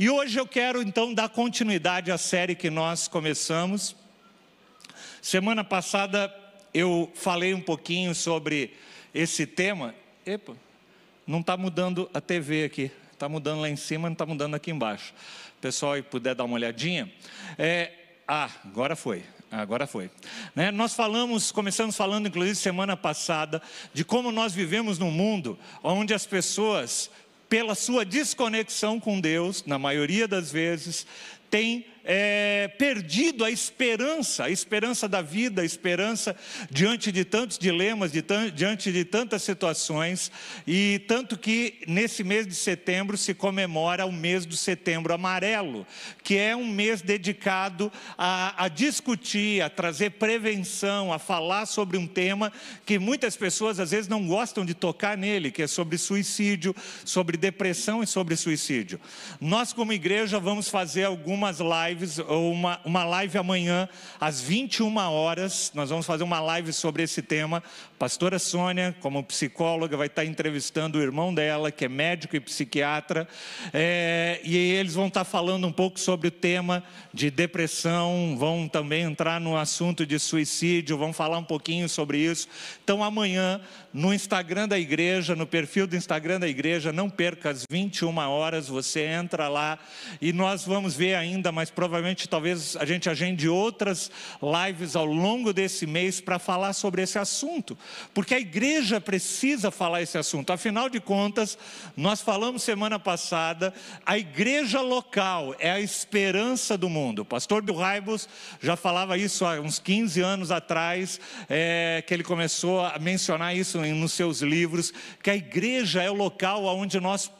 E hoje eu quero então dar continuidade à série que nós começamos. Semana passada eu falei um pouquinho sobre esse tema. Epa, não está mudando a TV aqui, está mudando lá em cima, não está mudando aqui embaixo. Pessoal, aí puder dar uma olhadinha. É, ah, agora foi. Agora foi. Né? Nós falamos, começamos falando, inclusive, semana passada, de como nós vivemos num mundo onde as pessoas, pela sua desconexão com Deus, na maioria das vezes, têm é, perdido a esperança, a esperança da vida, a esperança diante de tantos dilemas, de diante de tantas situações, e tanto que nesse mês de setembro se comemora o mês do setembro amarelo, que é um mês dedicado a, a discutir, a trazer prevenção, a falar sobre um tema que muitas pessoas às vezes não gostam de tocar nele, que é sobre suicídio, sobre depressão e sobre suicídio. Nós, como igreja, vamos fazer algumas lives lives, uma, uma live amanhã, às 21 horas. Nós vamos fazer uma live sobre esse tema. A pastora Sônia, como psicóloga, vai estar entrevistando o irmão dela, que é médico e psiquiatra. É, e eles vão estar falando um pouco sobre o tema de depressão, vão também entrar no assunto de suicídio, vão falar um pouquinho sobre isso. Então, amanhã, no Instagram da igreja, no perfil do Instagram da igreja, não perca às 21 horas, você entra lá e nós vamos ver ainda mais provavelmente talvez a gente agende outras lives ao longo desse mês para falar sobre esse assunto, porque a igreja precisa falar esse assunto. Afinal de contas, nós falamos semana passada, a igreja local é a esperança do mundo. O pastor Bill Raibos já falava isso há uns 15 anos atrás, é, que ele começou a mencionar isso nos seus livros, que a igreja é o local onde nós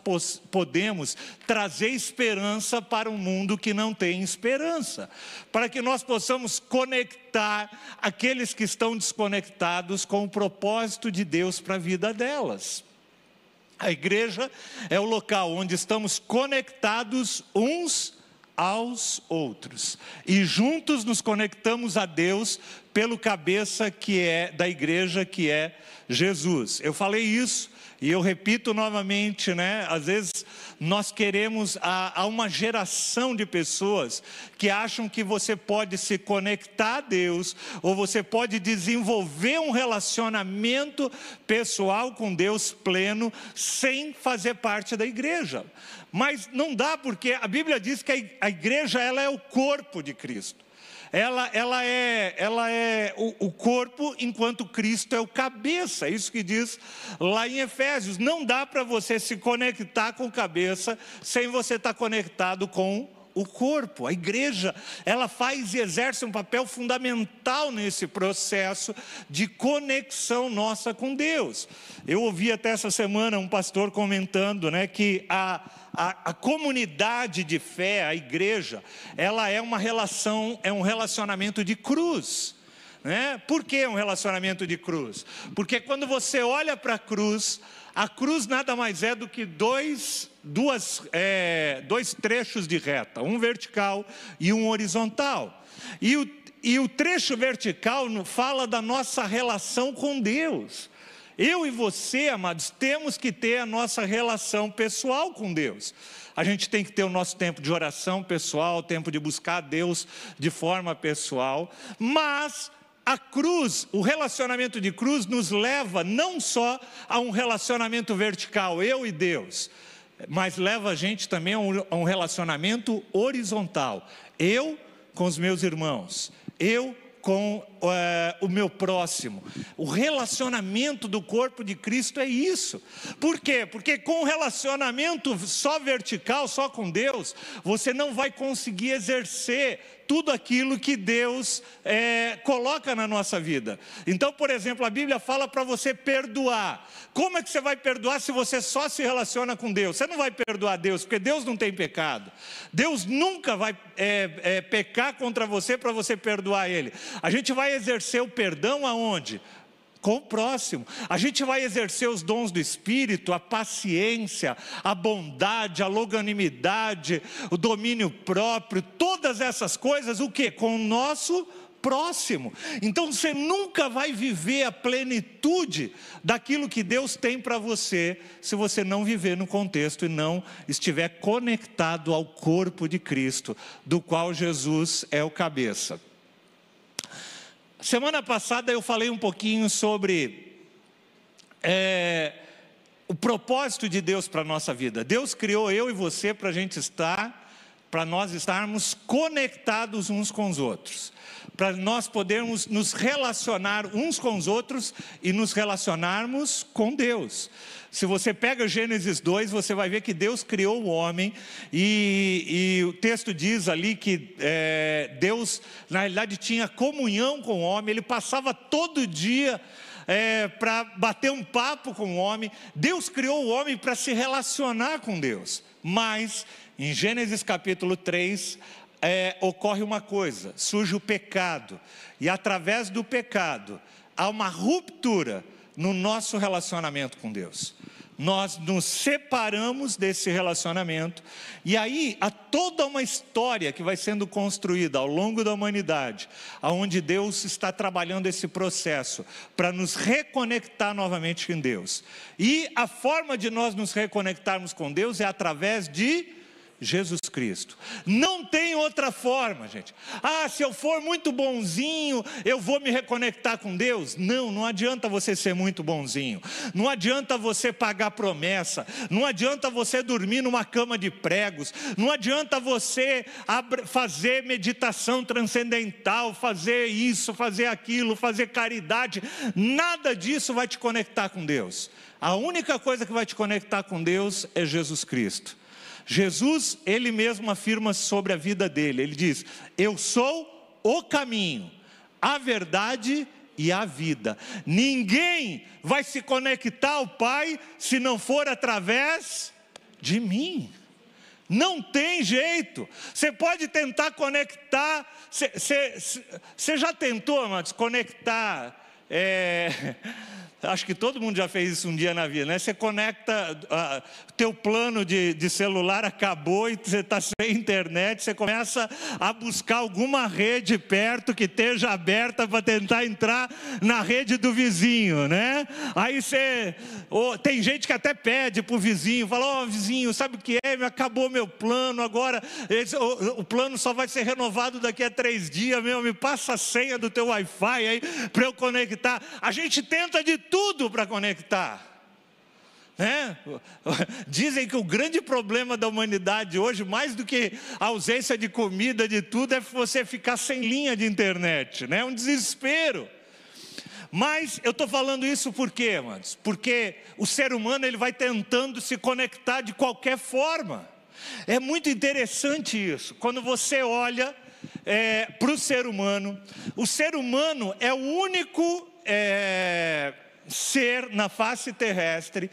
podemos trazer esperança para um mundo que não tem esperança, para que nós possamos conectar aqueles que estão desconectados com o propósito de Deus para a vida delas. A igreja é o local onde estamos conectados uns aos outros e juntos nos conectamos a Deus pelo cabeça que é da igreja que é Jesus. Eu falei isso e eu repito novamente, né? Às vezes nós queremos a, a, uma geração de pessoas que acham que você pode se conectar a Deus, ou você pode desenvolver um relacionamento pessoal com Deus pleno, sem fazer parte da igreja. Mas não dá, porque a Bíblia diz que a igreja ela é o corpo de Cristo ela, ela é, ela é o, o, corpo, enquanto Cristo é o cabeça. É isso que diz lá em Efésios. Não dá para você se conectar com cabeça sem você estar tá conectado com o corpo, a igreja, ela faz e exerce um papel fundamental nesse processo de conexão nossa com Deus. Eu ouvi até essa semana um pastor comentando né, que a, a, a comunidade de fé, a igreja, ela é uma relação, é um relacionamento de cruz. Né? Por que um relacionamento de cruz? Porque quando você olha para a cruz, a cruz nada mais é do que dois, duas, é, dois trechos de reta, um vertical e um horizontal. E o, e o trecho vertical fala da nossa relação com Deus. Eu e você, amados, temos que ter a nossa relação pessoal com Deus. A gente tem que ter o nosso tempo de oração pessoal, tempo de buscar Deus de forma pessoal, mas a cruz, o relacionamento de cruz nos leva não só a um relacionamento vertical, eu e Deus, mas leva a gente também a um, relacionamento horizontal. Eu com os meus irmãos, eu com é, o meu próximo. O relacionamento do corpo de Cristo é isso. Por quê? Porque com o relacionamento só vertical, só com Deus, você não vai conseguir exercer tudo aquilo que Deus é, coloca na nossa vida. Então, por exemplo, a Bíblia fala para você perdoar. Como é que você vai perdoar se você só se relaciona com Deus? Você não vai perdoar Deus, porque Deus não tem pecado. Deus nunca vai é, é, pecar contra você para você perdoar Ele. A gente vai exercer o perdão aonde? com o próximo. A gente vai exercer os dons do Espírito, a paciência, a bondade, a longanimidade, o domínio próprio, todas essas coisas, o que? Com o nosso próximo. Então você nunca vai viver a plenitude daquilo que Deus tem para você, se você não viver no contexto e não estiver conectado ao corpo de Cristo, do qual Jesus é o cabeça. Semana passada eu falei um pouquinho sobre é, o propósito de Deus para a nossa vida. Deus criou eu e você para a gente estar para nós estarmos conectados uns com os outros, para nós podermos nos relacionar uns com os outros e nos relacionarmos com Deus. Se você pega Gênesis 2, você vai ver que Deus criou o homem, e, e o texto diz ali que é, Deus, na realidade, tinha comunhão com o homem, ele passava todo dia. É, para bater um papo com o homem, Deus criou o homem para se relacionar com Deus, mas em Gênesis capítulo 3, é, ocorre uma coisa: surge o pecado, e através do pecado há uma ruptura no nosso relacionamento com Deus. Nós nos separamos desse relacionamento, e aí há toda uma história que vai sendo construída ao longo da humanidade, aonde Deus está trabalhando esse processo para nos reconectar novamente com Deus. E a forma de nós nos reconectarmos com Deus é através de Jesus Cristo. Não tem outra forma, gente. Ah, se eu for muito bonzinho, eu vou me reconectar com Deus. Não, não adianta você ser muito bonzinho. Não adianta você pagar promessa. Não adianta você dormir numa cama de pregos. Não adianta você fazer meditação transcendental, fazer isso, fazer aquilo, fazer caridade. Nada disso vai te conectar com Deus. A única coisa que vai te conectar com Deus é Jesus Cristo. Jesus, ele mesmo afirma sobre a vida dele: ele diz, Eu sou o caminho, a verdade e a vida. Ninguém vai se conectar ao Pai se não for através de mim. Não tem jeito. Você pode tentar conectar. Você já tentou, amados, conectar? É, Acho que todo mundo já fez isso um dia na vida, né? Você conecta, uh, teu plano de, de celular acabou e você está sem internet, você começa a buscar alguma rede perto que esteja aberta para tentar entrar na rede do vizinho, né? Aí você, oh, tem gente que até pede para o vizinho, fala, ó oh, vizinho, sabe o que é? Acabou meu plano, agora esse, o, o, plano só vai ser renovado daqui a três dias, meu, me passa a senha do teu Wi-Fi aí para eu conectar. A gente tenta de tudo para conectar. Né? Dizem que o grande problema da humanidade hoje, mais do que a ausência de comida, de tudo, é você ficar sem linha de internet, né? É um desespero. Mas eu estou falando isso por quê, amados? Porque o ser humano ele vai tentando se conectar de qualquer forma. É muito interessante isso. Quando você olha é, para o ser humano, o ser humano é o único é, ser na face terrestre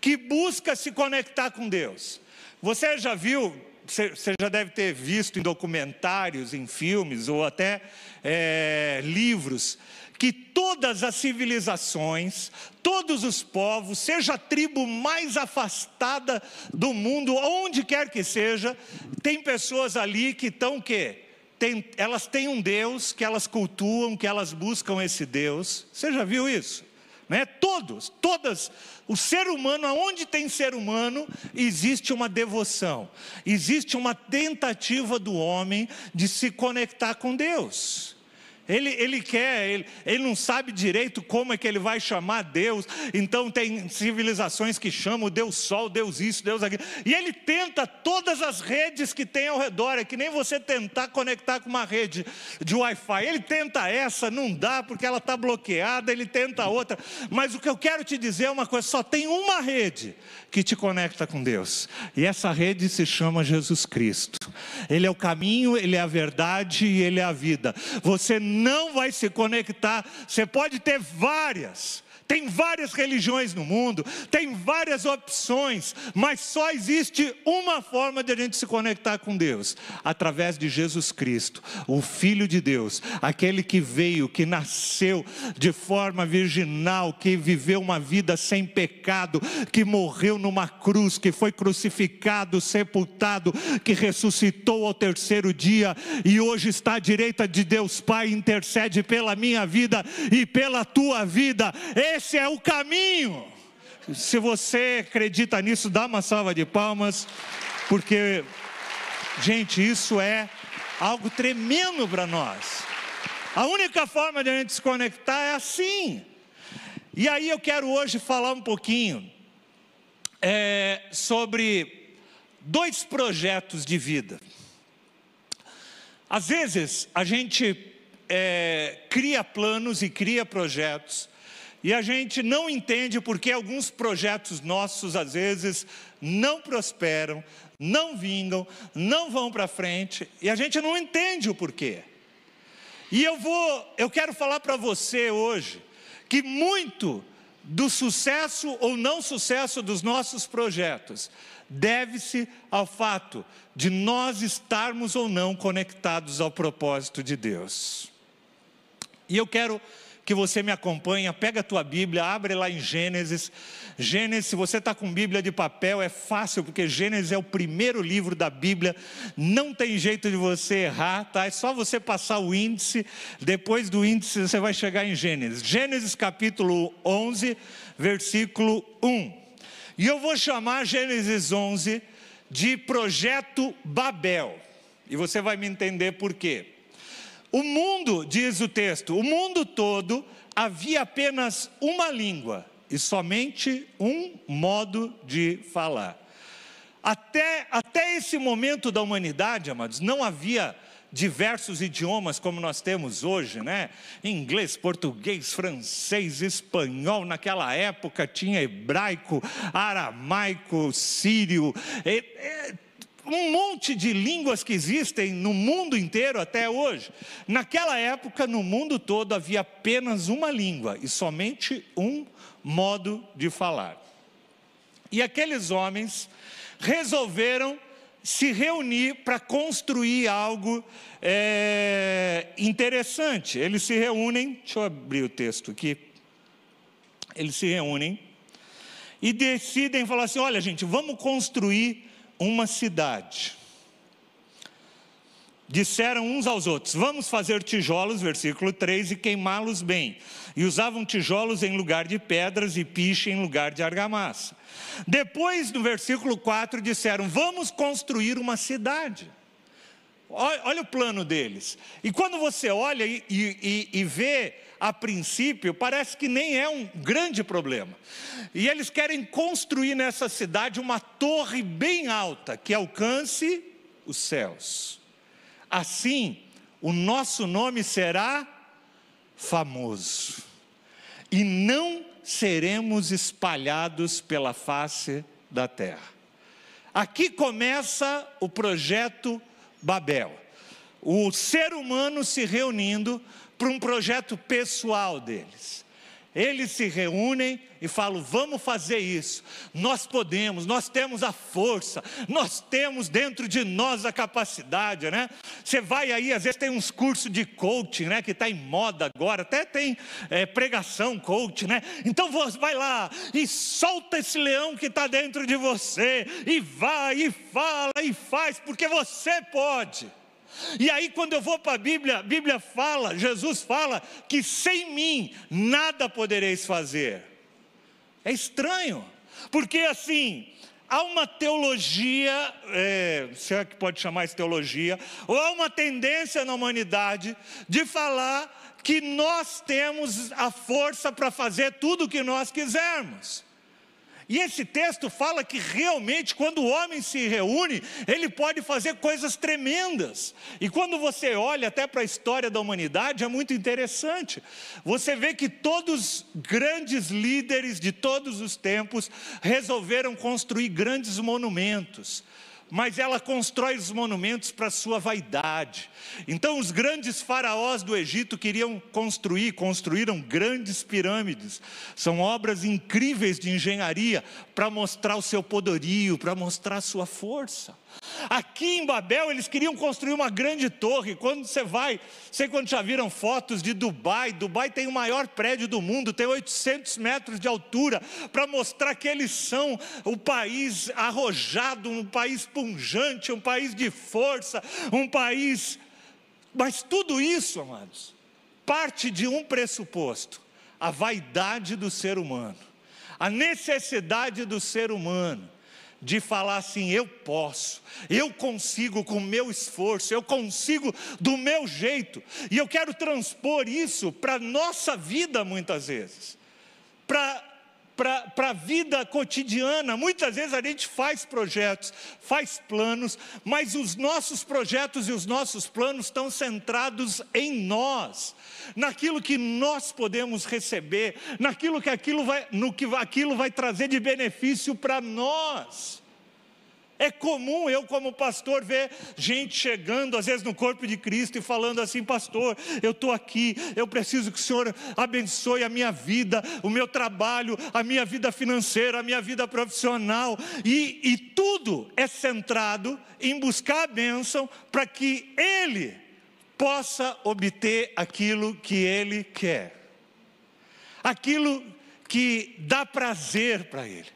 que busca se conectar com Deus. Você já viu, você já deve ter visto em documentários, em filmes ou até é, livros, que todas as civilizações, todos os povos, seja a tribo mais afastada do mundo, onde quer que seja, tem pessoas ali que estão quê? Tem, elas têm um Deus que elas cultuam, que elas buscam esse Deus. Você já viu isso? Né? Todos, todas, o ser humano, aonde tem ser humano, existe uma devoção, existe uma tentativa do homem de se conectar com Deus. Ele, ele quer, ele, ele não sabe direito como é que ele vai chamar Deus. Então tem civilizações que chamam Deus Sol, Deus isso, Deus aquilo. E ele tenta todas as redes que tem ao redor. É que nem você tentar conectar com uma rede de Wi-Fi. Ele tenta essa, não dá porque ela está bloqueada. Ele tenta outra. Mas o que eu quero te dizer é uma coisa: só tem uma rede que te conecta com Deus. E essa rede se chama Jesus Cristo. Ele é o caminho, ele é a verdade e ele é a vida. Você não vai se conectar. Você pode ter várias Tem várias religiões no mundo, tem várias opções, mas só existe uma forma de a gente se conectar com Deus: através de Jesus Cristo, o Filho de Deus, aquele que veio, que nasceu de forma virginal, que viveu uma vida sem pecado, que morreu numa cruz, que foi crucificado, sepultado, que ressuscitou ao terceiro dia e hoje está à direita de Deus Pai, intercede pela minha vida e pela tua vida. Esse é o caminho. Se você acredita nisso, dá uma salva de palmas, porque, gente, isso é algo tremendo para nós. A única forma de a gente se conectar é assim. E aí eu quero hoje falar um pouquinho é, sobre dois projetos de vida. Às vezes a gente é, cria planos e cria projetos e a gente não entende porque alguns projetos nossos, às vezes, não prosperam, não vingam, não vão para frente, e a gente não entende o porquê. E eu vou, eu quero falar para você hoje que muito do sucesso ou não sucesso dos nossos projetos deve-se ao fato de nós estarmos ou não conectados ao propósito de Deus. E eu quero que você me acompanha, pega a tua Bíblia, abre lá em Gênesis. Gênesis, se você está com Bíblia de papel, é fácil, porque Gênesis é o primeiro livro da Bíblia, não tem jeito de você errar, tá? É só você passar o índice, depois do índice você vai chegar em Gênesis. Gênesis capítulo 11, versículo 1. E eu vou chamar Gênesis 11 de projeto Babel, e você vai me entender por quê. O mundo, diz o texto, o mundo todo havia apenas uma língua e somente um modo de falar. Até, até esse momento da humanidade, amados, não havia diversos idiomas como nós temos hoje, né? Inglês, português, francês, espanhol. Naquela época tinha hebraico, aramaico, sírio. E, e, um monte de línguas que existem no mundo inteiro até hoje. Naquela época, no mundo todo, havia apenas uma língua e somente um modo de falar. E aqueles homens resolveram se reunir para construir algo é, interessante. Eles se reúnem, deixa eu abrir o texto aqui. Eles se reúnem e decidem falar assim: olha, gente, vamos construir uma cidade. Disseram uns aos outros: Vamos fazer tijolos, versículo 3, e queimá-los bem. E usavam tijolos em lugar de pedras e piche em lugar de argamassa. Depois, no versículo 4, disseram: Vamos construir uma cidade. Olha, o plano deles. E quando você olha e, e, e vê a princípio, parece que nem é um grande problema. E eles querem construir nessa cidade uma torre bem alta que alcance os céus. Assim, o nosso nome será famoso, e não seremos espalhados pela face da terra. Aqui começa o projeto Babel. O ser humano se reunindo para um projeto pessoal deles. Eles se reúnem e falam: vamos fazer isso. Nós podemos, nós temos a força, nós temos dentro de nós a capacidade, né? Você vai aí, às vezes tem uns cursos de coaching, né? Que está em moda agora, até tem é, pregação coaching, né? Então vai lá e solta esse leão que está dentro de você, e vai, e fala, e faz, porque você pode. E aí, quando eu vou para a Bíblia, a Bíblia fala, Jesus fala, que sem mim nada podereis fazer. É estranho, porque assim, há uma teologia, é, se é que pode chamar isso teologia, ou há uma tendência na humanidade de falar que nós temos a força para fazer tudo o que nós quisermos. E esse texto fala que realmente, quando o homem se reúne, ele pode fazer coisas tremendas. E quando você olha até para a história da humanidade, é muito interessante. Você vê que todos grandes líderes de todos os tempos resolveram construir grandes monumentos mas ela constrói os monumentos para sua vaidade. Então, os grandes faraós do Egito queriam construir, construíram grandes pirâmides. São obras incríveis de engenharia para mostrar o seu poderio, para mostrar a sua força. Aqui em Babel eles queriam construir uma grande torre. Quando você vai, sei quando já viram fotos de Dubai. Dubai tem o maior prédio do mundo, tem 800 metros de altura, para mostrar que eles são o país arrojado, um país punjante, um país de força, um país. Mas tudo isso, amados, parte de um pressuposto: a vaidade do ser humano, a necessidade do ser humano de falar assim: eu posso, eu consigo com o meu esforço, eu consigo do meu jeito, e eu quero transpor isso para a nossa vida muitas vezes, para para a vida cotidiana. Muitas vezes a gente faz projetos, faz planos, mas os nossos projetos e os nossos planos estão centrados em nós, naquilo que nós podemos receber, naquilo que aquilo vai, no que aquilo vai trazer de benefício para nós. É comum eu, como pastor, ver gente chegando, às vezes no corpo de Cristo, e falando assim: Pastor, eu estou aqui, eu preciso que o Senhor abençoe a minha vida, o meu trabalho, a minha vida financeira, a minha vida profissional, e, e tudo é centrado em buscar a bênção para que Ele possa obter aquilo que Ele quer, aquilo que dá prazer para Ele.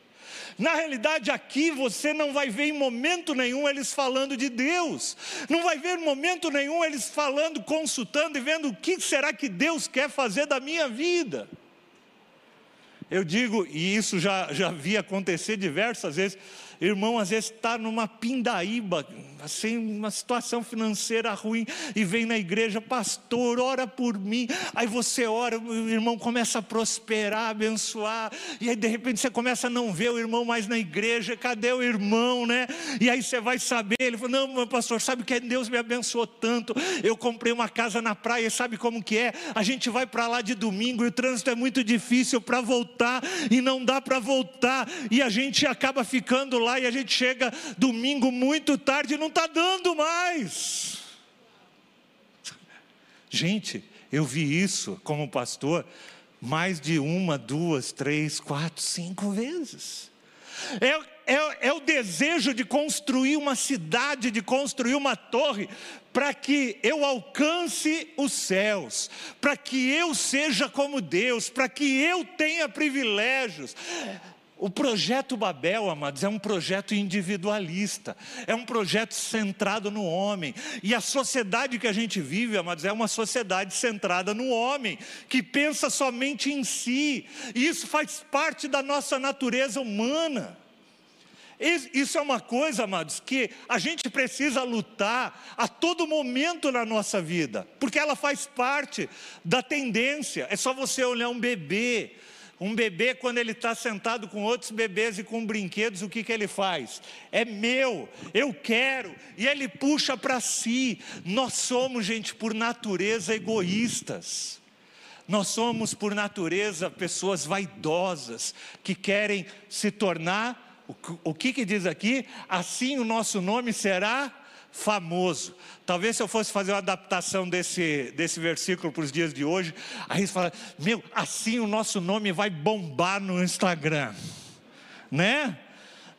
Na realidade, aqui você não vai ver em momento nenhum eles falando de Deus, não vai ver em momento nenhum eles falando, consultando e vendo o que será que Deus quer fazer da minha vida. Eu digo, e isso já, já vi acontecer diversas vezes, irmão às vezes está numa pindaíba, assim, uma situação financeira ruim, e vem na igreja, pastor, ora por mim. Aí você ora, o irmão começa a prosperar, abençoar, e aí de repente você começa a não ver o irmão mais na igreja, cadê o irmão, né? E aí você vai saber, ele falou: Não, meu pastor, sabe que Deus me abençoou tanto. Eu comprei uma casa na praia, sabe como que é? A gente vai para lá de domingo e o trânsito é muito difícil para voltar, e não dá para voltar, e a gente acaba ficando lá e a gente chega domingo muito tarde e não está dando mais. Gente, eu vi isso como pastor mais de uma, duas, três, quatro, cinco vezes. É, é, é, o desejo de construir uma cidade, de construir uma torre, para que eu alcance os céus, para que eu seja como Deus, para que eu tenha privilégios. O projeto Babel, amados, é um projeto individualista, é um projeto centrado no homem. E a sociedade que a gente vive, amados, é uma sociedade centrada no homem, que pensa somente em si. E isso faz parte da nossa natureza humana. Isso é uma coisa, amados, que a gente precisa lutar a todo momento na nossa vida, porque ela faz parte da tendência. É só você olhar um bebê um bebê, quando ele está sentado com outros bebês e com brinquedos, o que, que ele faz? É meu, eu quero, e ele puxa para si. Nós somos, gente, por natureza egoístas. Nós somos, por natureza, pessoas vaidosas, que querem se tornar, o que, que diz aqui? Assim o nosso nome será famoso. Talvez se eu fosse fazer uma adaptação desse, desse versículo para os dias de hoje, aí você fala, meu, assim o nosso nome vai bombar no Instagram, né?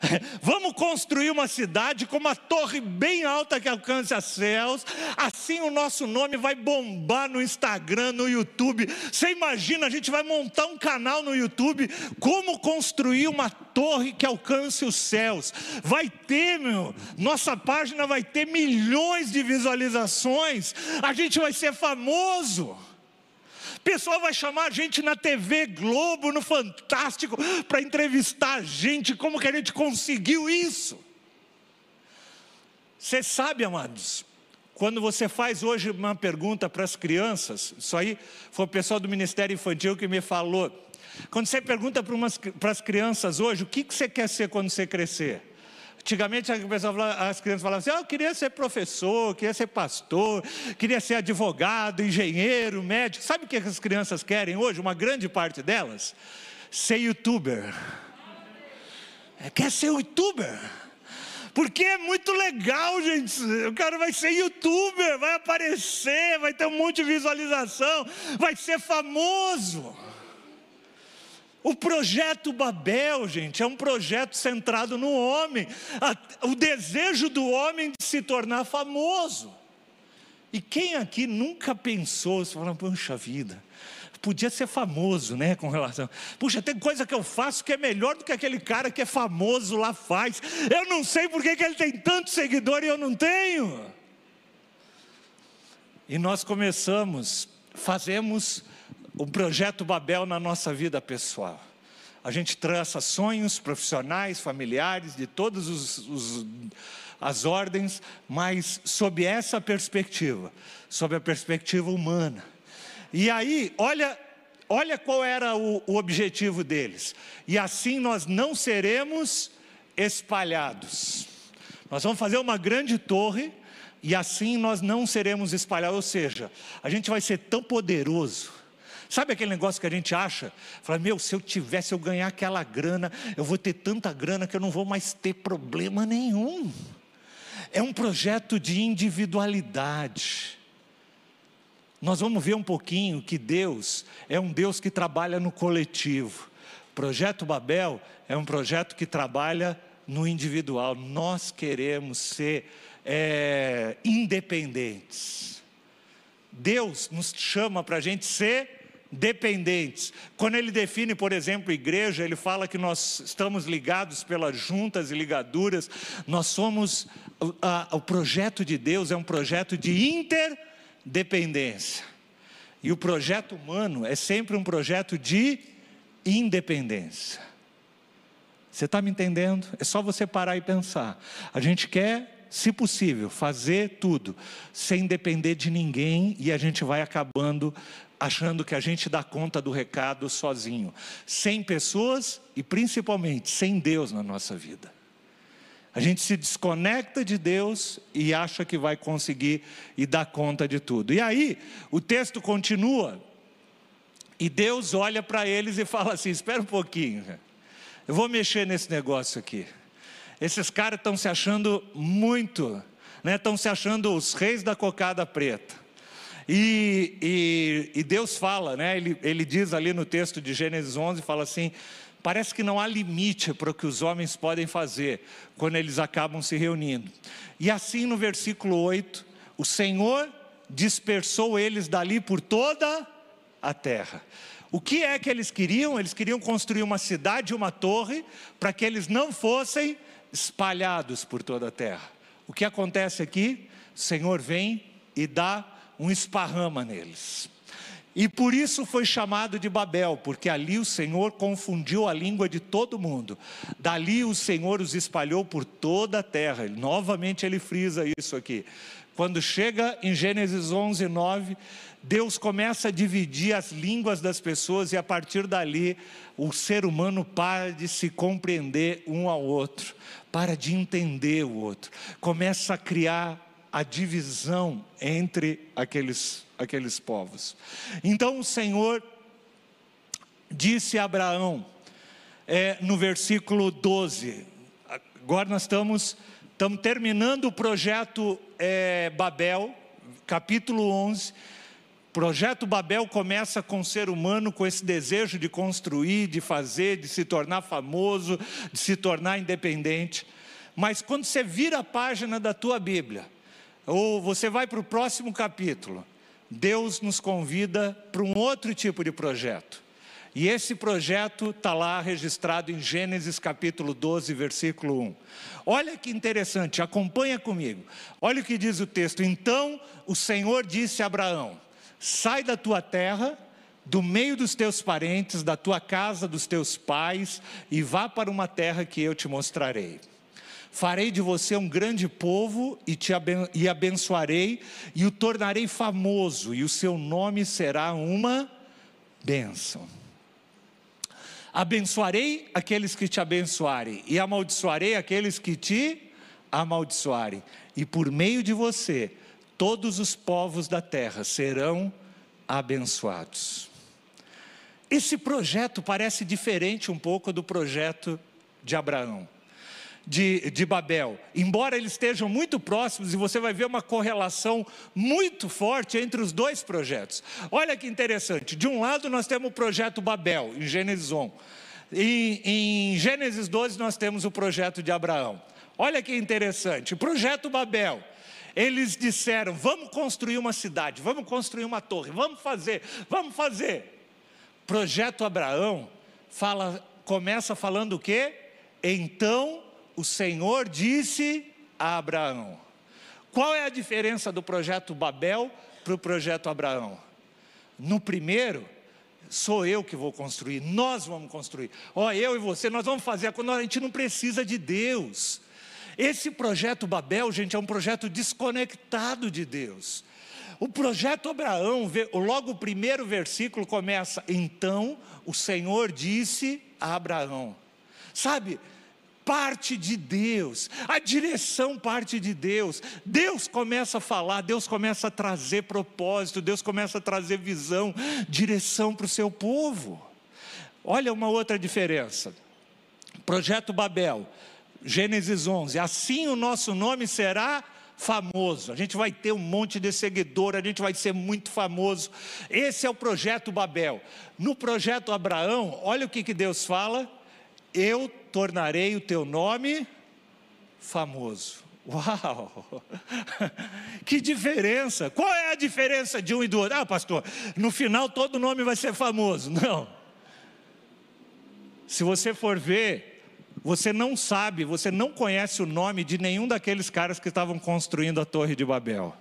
Vamos construir uma cidade com uma torre bem alta que alcance os céus. Assim o nosso nome vai bombar no Instagram, no YouTube. Você imagina, a gente vai montar um canal no YouTube. Como construir uma torre que alcance os céus? Vai ter, meu. Nossa página vai ter milhões de visualizações. A gente vai ser famoso pessoal vai chamar a gente na TV Globo, no Fantástico, para entrevistar a gente, como que a gente conseguiu isso? Você sabe, amados, quando você faz hoje uma pergunta para as crianças, isso aí foi o pessoal do Ministério Infantil que me falou. Quando você pergunta para, umas, para as crianças hoje, o que, que você quer ser quando você crescer? Antigamente as crianças falavam assim: ah, eu queria ser professor, queria ser pastor, queria ser advogado, engenheiro, médico. Sabe o que as crianças querem hoje? Uma grande parte delas? Ser youtuber. É, quer ser youtuber. Porque é muito legal, gente. O cara vai ser youtuber, vai aparecer, vai ter um monte de visualização, vai ser famoso. O projeto Babel, gente, é um projeto centrado no homem, o desejo do homem de se tornar famoso. E quem aqui nunca pensou, você fala, puxa vida, podia ser famoso, né, com relação. Puxa, tem coisa que eu faço que é melhor do que aquele cara que é famoso lá faz. Eu não sei por que ele tem tanto seguidor e eu não tenho. E nós começamos, fazemos o projeto Babel na nossa vida pessoal. A gente traça sonhos profissionais, familiares, de todas as ordens, mas sob essa perspectiva, sob a perspectiva humana. E aí, olha, olha qual era o, o objetivo deles. E assim nós não seremos espalhados. Nós vamos fazer uma grande torre e assim nós não seremos espalhados. Ou seja, a gente vai ser tão poderoso Sabe aquele negócio que a gente acha? Fala, meu, se eu tivesse, eu ganhar aquela grana, eu vou ter tanta grana que eu não vou mais ter problema nenhum. É um projeto de individualidade. Nós vamos ver um pouquinho que Deus é um Deus que trabalha no coletivo. Projeto Babel é um projeto que trabalha no individual. Nós queremos ser é, independentes. Deus nos chama para a gente ser dependentes. Quando ele define, por exemplo, igreja, ele fala que nós estamos ligados pelas juntas e ligaduras, nós somos, a, o projeto de Deus é um projeto de interdependência. E o projeto humano é sempre um projeto de independência. Você está me entendendo? É só você parar e pensar. A gente quer, se possível, fazer tudo sem depender de ninguém e a gente vai acabando achando que a gente dá conta do recado sozinho, sem pessoas e principalmente sem Deus na nossa vida. A gente se desconecta de Deus e acha que vai conseguir e dar conta de tudo. E aí, o texto continua, e Deus olha para eles e fala assim: espera um pouquinho, eu vou mexer nesse negócio aqui. Esses caras estão se achando muito, estão né, se achando os reis da cocada preta. E, e, e Deus fala, né? Ele, ele diz ali no texto de Gênesis 11, fala assim: parece que não há limite para o que os homens podem fazer quando eles acabam se reunindo. E assim no versículo 8, o Senhor dispersou eles dali por toda a terra. O que é que eles queriam? Eles queriam construir uma cidade, uma torre, para que eles não fossem espalhados por toda a terra. O que acontece aqui? O Senhor vem e dá um esparrama neles. E por isso foi chamado de Babel, porque ali o Senhor confundiu a língua de todo mundo. Dali o Senhor os espalhou por toda a terra. Novamente ele frisa isso aqui. Quando chega em Gênesis 11, 9, Deus começa a dividir as línguas das pessoas e a partir dali o ser humano para de se compreender um ao outro, para de entender o outro, começa a criar a divisão entre aqueles, aqueles povos. Então o Senhor disse a Abraão, é, no versículo 12, agora nós estamos, estamos terminando o projeto é, Babel, capítulo 11. Projeto Babel começa com o ser humano com esse desejo de construir, de fazer, de se tornar famoso, de se tornar independente. Mas quando você vira a página da tua Bíblia, ou você vai para o próximo capítulo, Deus nos convida para um outro tipo de projeto. E esse projeto está lá registrado em Gênesis capítulo 12, versículo 1. Olha que interessante, acompanha comigo. Olha o que diz o texto. Então o Senhor disse a Abraão: Sai da tua terra, do meio dos teus parentes, da tua casa, dos teus pais, e vá para uma terra que eu te mostrarei. Farei de você um grande povo e te aben e abençoarei e o tornarei famoso e o seu nome será uma bênção. Abençoarei aqueles que te abençoarem e amaldiçoarei aqueles que te amaldiçoarem. E por meio de você, todos os povos da terra serão abençoados. Esse projeto parece diferente um pouco do projeto de Abraão. De, de Babel, embora eles estejam muito próximos, e você vai ver uma correlação muito forte entre os dois projetos. Olha que interessante: de um lado nós temos o projeto Babel, em Gênesis 1, e em Gênesis 12 nós temos o projeto de Abraão. Olha que interessante: projeto Babel. Eles disseram: vamos construir uma cidade, vamos construir uma torre, vamos fazer, vamos fazer. Projeto Abraão fala, começa falando o quê? Então o Senhor disse a Abraão. Qual é a diferença do projeto Babel para o projeto Abraão? No primeiro, sou eu que vou construir, nós vamos construir. Ó, eu e você, nós vamos fazer, a gente não precisa de Deus. Esse projeto Babel, gente, é um projeto desconectado de Deus. O projeto Abraão, logo o primeiro versículo começa: Então o Senhor disse a Abraão. Sabe, parte de Deus, a direção parte de Deus. Deus começa a falar, Deus começa a trazer propósito, Deus começa a trazer visão, direção para o seu povo. Olha uma outra diferença. Projeto Babel, Gênesis 11. Assim o nosso nome será famoso. A gente vai ter um monte de seguidor, a gente vai ser muito famoso. Esse é o projeto Babel. No projeto Abraão, olha o que, que Deus fala eu tornarei o teu nome famoso. Uau! Que diferença! Qual é a diferença de um e do outro? Ah, pastor, no final todo nome vai ser famoso. Não. Se você for ver, você não sabe, você não conhece o nome de nenhum daqueles caras que estavam construindo a Torre de Babel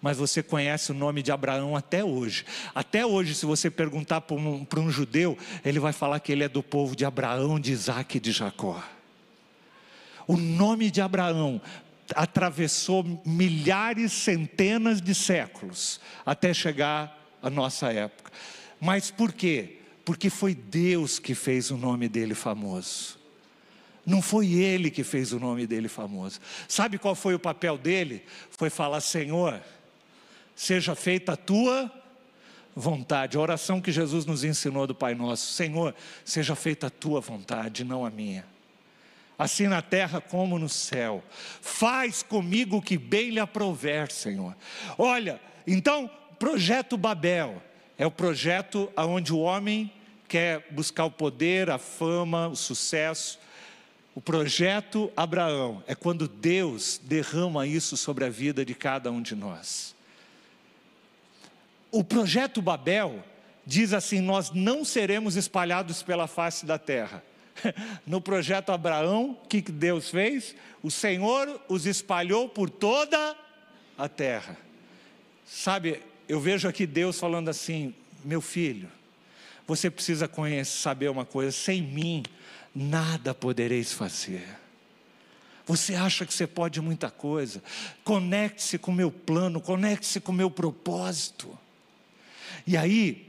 mas você conhece o nome de Abraão até hoje. Até hoje, se você perguntar para um, um judeu, ele vai falar que ele é do povo de Abraão, de Isaac e de Jacó. O nome de Abraão atravessou milhares, centenas de séculos até chegar à nossa época. Mas por quê? Porque foi Deus que fez o nome dele famoso. Não foi ele que fez o nome dele famoso. Sabe qual foi o papel dele? Foi falar: Senhor, seja feita a tua vontade. A oração que Jesus nos ensinou do Pai Nosso: Senhor, seja feita a tua vontade, não a minha. Assim na terra como no céu. Faz comigo o que bem lhe aprover, Senhor. Olha, então, projeto Babel é o projeto onde o homem quer buscar o poder, a fama, o sucesso. O projeto Abraão é quando Deus derrama isso sobre a vida de cada um de nós. O projeto Babel diz assim: Nós não seremos espalhados pela face da terra. No projeto Abraão, o que Deus fez? O Senhor os espalhou por toda a terra. Sabe, eu vejo aqui Deus falando assim: Meu filho, você precisa conhecer, saber uma coisa: sem mim, nada podereis fazer. Você acha que você pode muita coisa? Conecte-se com o meu plano, conecte-se com o meu propósito. E aí,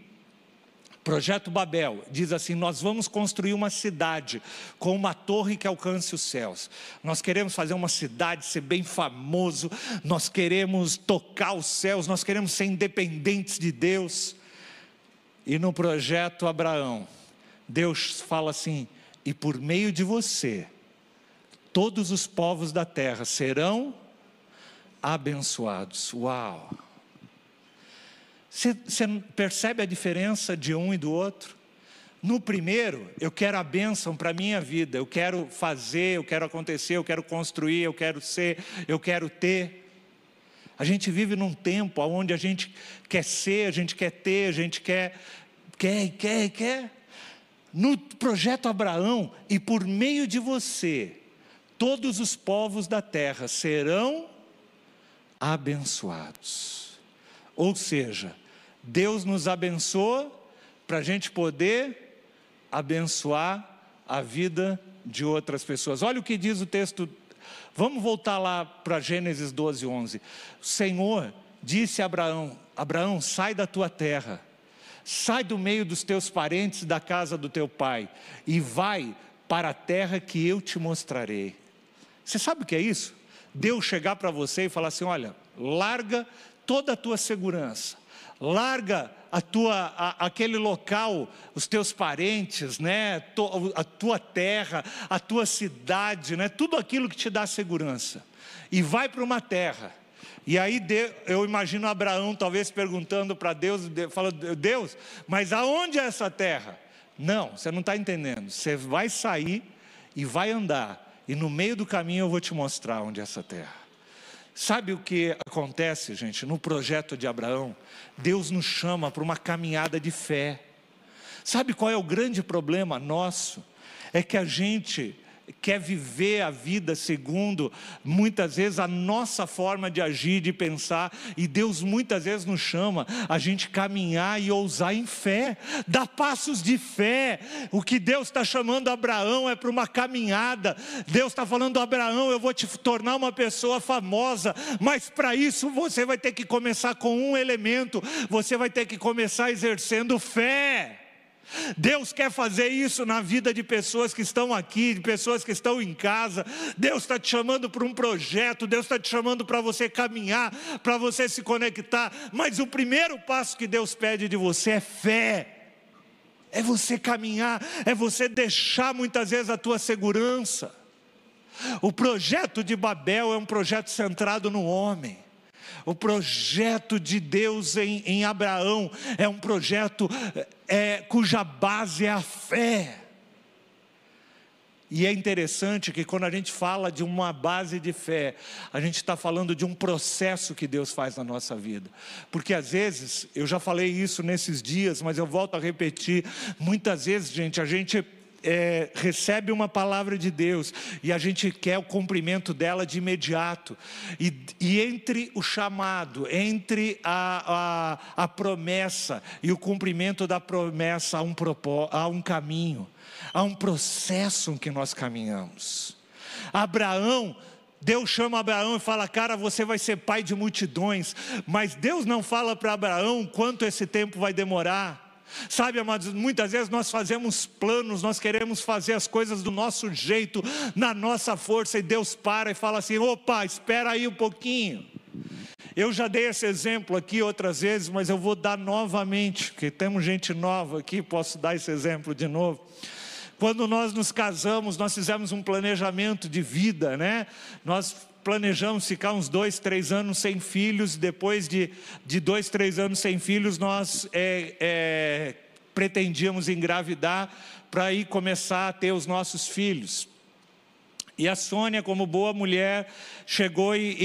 Projeto Babel diz assim: Nós vamos construir uma cidade com uma torre que alcance os céus. Nós queremos fazer uma cidade, ser bem famoso, nós queremos tocar os céus, nós queremos ser independentes de Deus. E no projeto Abraão, Deus fala assim: E por meio de você, todos os povos da terra serão abençoados. Uau! Você, percebe a diferença de um e do outro? No primeiro, eu quero a bênção para a minha vida, eu quero fazer, eu quero acontecer, eu quero construir, eu quero ser, eu quero ter. A gente vive num tempo onde a gente quer ser, a gente quer ter, a gente quer, quer, quer, quer. No projeto Abraão, e por meio de você, todos os povos da terra serão abençoados. Ou seja, Deus nos abençoa para a gente poder abençoar a vida de outras pessoas. Olha o que diz o texto. Vamos voltar lá para Gênesis 12, 11. O Senhor disse a Abraão: Abraão, sai da tua terra, sai do meio dos teus parentes da casa do teu pai, e vai para a terra que eu te mostrarei. Você sabe o que é isso? Deus chegar para você e falar assim: olha, larga toda a tua segurança, larga a tua, a, aquele local, os teus parentes, né, a tua terra, a tua cidade, né, tudo aquilo que te dá segurança, e vai para uma terra. E aí eu imagino Abraão talvez perguntando para Deus, falando, Deus, mas aonde é essa terra? Não, você não está entendendo. Você vai sair e vai andar, e no meio do caminho eu vou te mostrar onde é essa terra. Sabe o que acontece, gente, no projeto de Abraão? Deus nos chama para uma caminhada de fé. Sabe qual é o grande problema nosso? É que a gente quer viver a vida segundo muitas vezes a nossa forma de agir, de pensar, e Deus muitas vezes nos chama a gente caminhar e ousar em fé, dar passos de fé. O que Deus está chamando Abraão é para uma caminhada. Deus está falando, Abraão, eu vou te tornar uma pessoa famosa, mas para isso você vai ter que começar com um elemento, você vai ter que começar exercendo fé. Deus quer fazer isso na vida de pessoas que estão aqui, de pessoas que estão em casa. Deus está te chamando para um projeto, Deus está te chamando para você caminhar, para você se conectar. Mas o primeiro passo que Deus pede de você é fé. É você caminhar, é você deixar muitas vezes a tua segurança. O projeto de Babel é um projeto centrado no homem. O projeto de Deus em, em Abraão é um projeto é, cuja base é a fé. E é interessante que quando a gente fala de uma base de fé, a gente está falando de um processo que Deus faz na nossa vida. Porque às vezes, eu já falei isso nesses dias, mas eu volto a repetir, muitas vezes, gente, a gente é, recebe uma palavra de Deus e a gente quer o cumprimento dela de imediato, e, e entre o chamado, entre a, a, a, promessa e o cumprimento da promessa, há um, há um caminho, há um processo em que nós caminhamos. Abraão Deus chama Abraão e fala: Cara, você vai ser pai de multidões. Mas Deus não fala para Abraão quanto esse tempo vai demorar. Sabe, amados, muitas vezes nós fazemos planos, nós queremos fazer as coisas do nosso jeito, na nossa força, e Deus para e fala assim: opa, espera aí um pouquinho. Eu já dei esse exemplo aqui outras vezes, mas eu vou dar novamente, porque temos gente nova aqui, posso dar esse exemplo de novo. Quando nós nos casamos, nós fizemos um planejamento de vida, né? Nós planejamos ficar uns dois, três anos sem filhos, depois de, de dois, três anos sem filhos, nós é, é, pretendíamos engravidar para ir começar a ter os nossos filhos. E a Sônia, como boa mulher, chegou e,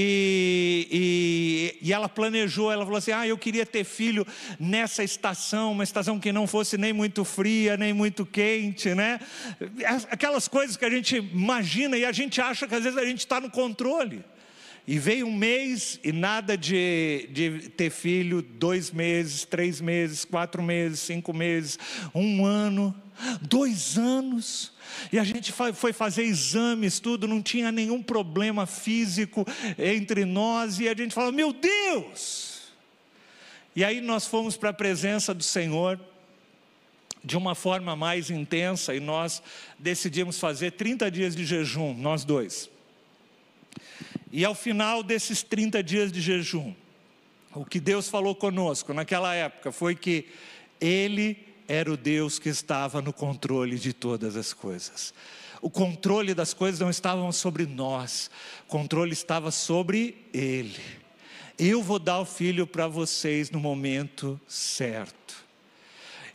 e, e, ela planejou, ela falou assim: Ah, eu queria ter filho nessa estação, uma estação que não fosse nem muito fria, nem muito quente, né? Aquelas coisas que a gente imagina e a gente acha que às vezes a gente está no controle. E veio um mês e nada de, de ter filho, dois meses, três meses, quatro meses, cinco meses, um ano, dois anos. E a gente foi fazer exames, tudo, não tinha nenhum problema físico entre nós, e a gente falou: Meu Deus! E aí nós fomos para a presença do Senhor de uma forma mais intensa, e nós decidimos fazer 30 dias de jejum, nós dois. E ao final desses 30 dias de jejum, o que Deus falou conosco naquela época foi que Ele era o Deus que estava no controle de todas as coisas. O controle das coisas não estava sobre nós, o controle estava sobre Ele. Eu vou dar o filho para vocês no momento certo.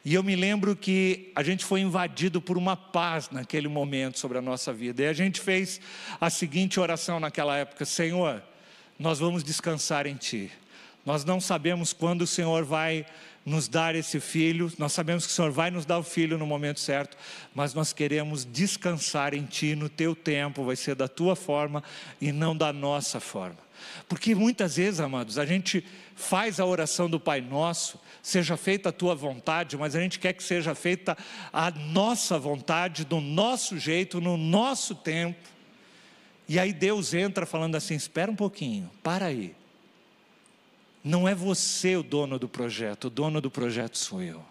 E eu me lembro que a gente foi invadido por uma paz naquele momento sobre a nossa vida. E a gente fez a seguinte oração naquela época: Senhor, nós vamos descansar em Ti. Nós não sabemos quando o Senhor vai nos dar esse filho. Nós sabemos que o Senhor vai nos dar o filho no momento certo, mas nós queremos descansar em Ti, no Teu tempo, vai ser da Tua forma e não da nossa forma. Porque muitas vezes, amados, a gente faz a oração do Pai Nosso, seja feita a tua vontade, mas a gente quer que seja feita a nossa vontade, do nosso jeito, no nosso tempo. E aí Deus entra falando assim: espera um pouquinho, para aí. Não é você o dono do projeto, o dono do projeto sou eu.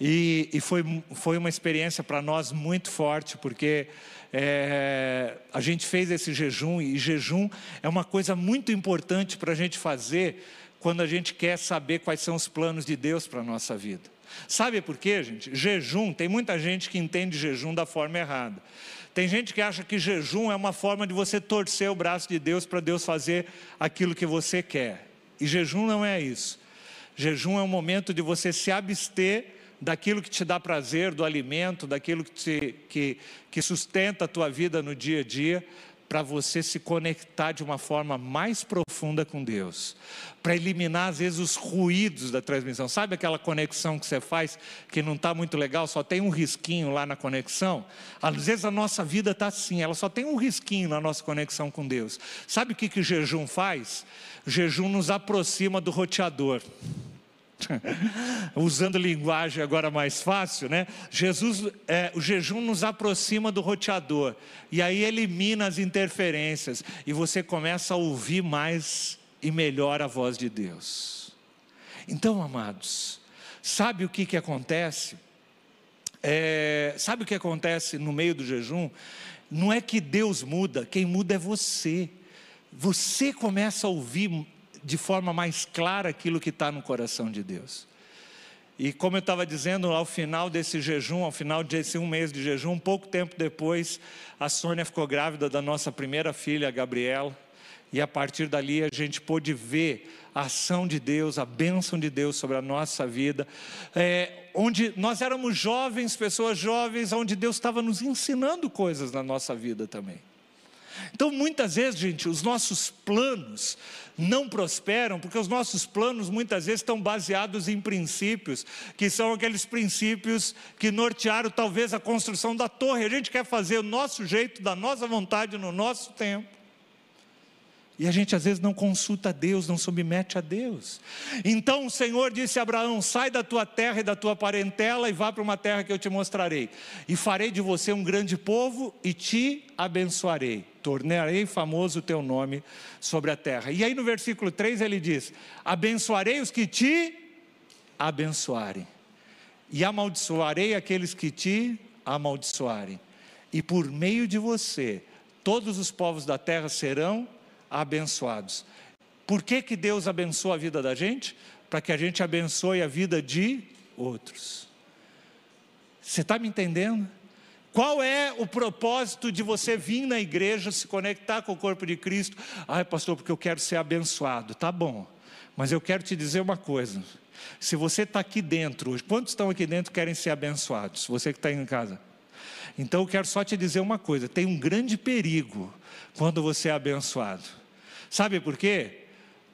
E, e foi, foi uma experiência para nós muito forte, porque é, a gente fez esse jejum, e jejum é uma coisa muito importante para a gente fazer quando a gente quer saber quais são os planos de Deus para a nossa vida. Sabe por quê, gente? Jejum, tem muita gente que entende jejum da forma errada. Tem gente que acha que jejum é uma forma de você torcer o braço de Deus para Deus fazer aquilo que você quer. E jejum não é isso. Jejum é um momento de você se abster daquilo que te dá prazer, do alimento, daquilo que, te, que, que sustenta a tua vida no dia a dia, para você se conectar de uma forma mais profunda com Deus, para eliminar às vezes os ruídos da transmissão. Sabe aquela conexão que você faz que não está muito legal, só tem um risquinho lá na conexão? Às vezes a nossa vida está assim, ela só tem um risquinho na nossa conexão com Deus. Sabe o que, que o jejum faz? O jejum nos aproxima do roteador. usando linguagem agora mais fácil, né? Jesus, é, o jejum nos aproxima do roteador e aí elimina as interferências e você começa a ouvir mais e melhor a voz de Deus. Então, amados, sabe o que que acontece? É, sabe o que acontece no meio do jejum? Não é que Deus muda, quem muda é você. Você começa a ouvir de forma mais clara aquilo que está no coração de Deus. E como eu estava dizendo, ao final desse jejum, ao final desse um mês de jejum, um pouco tempo depois, a Sônia ficou grávida da nossa primeira filha, a Gabriela. E a partir dali a gente pôde ver a ação de Deus, a bênção de Deus sobre a nossa vida, é, onde nós éramos jovens, pessoas jovens, onde Deus estava nos ensinando coisas na nossa vida também. Então, muitas vezes, gente, os nossos planos não prosperam, porque os nossos planos muitas vezes estão baseados em princípios, que são aqueles princípios que nortearam talvez a construção da torre. A gente quer fazer o nosso jeito, da nossa vontade, no nosso tempo. E a gente às vezes não consulta a Deus, não submete a Deus. Então o Senhor disse a Abraão: sai da tua terra e da tua parentela e vá para uma terra que eu te mostrarei. E farei de você um grande povo e te abençoarei. Tornarei famoso o teu nome sobre a terra. E aí no versículo 3 ele diz: abençoarei os que te abençoarem, e amaldiçoarei aqueles que te amaldiçoarem. E por meio de você, todos os povos da terra serão abençoados. Por que, que Deus abençoa a vida da gente? Para que a gente abençoe a vida de outros. Você está me entendendo? Qual é o propósito de você vir na igreja, se conectar com o corpo de Cristo? Ai, pastor, porque eu quero ser abençoado. Tá bom, mas eu quero te dizer uma coisa. Se você está aqui dentro, quantos estão aqui dentro querem ser abençoados? Você que está em casa. Então eu quero só te dizer uma coisa: tem um grande perigo quando você é abençoado. Sabe por quê?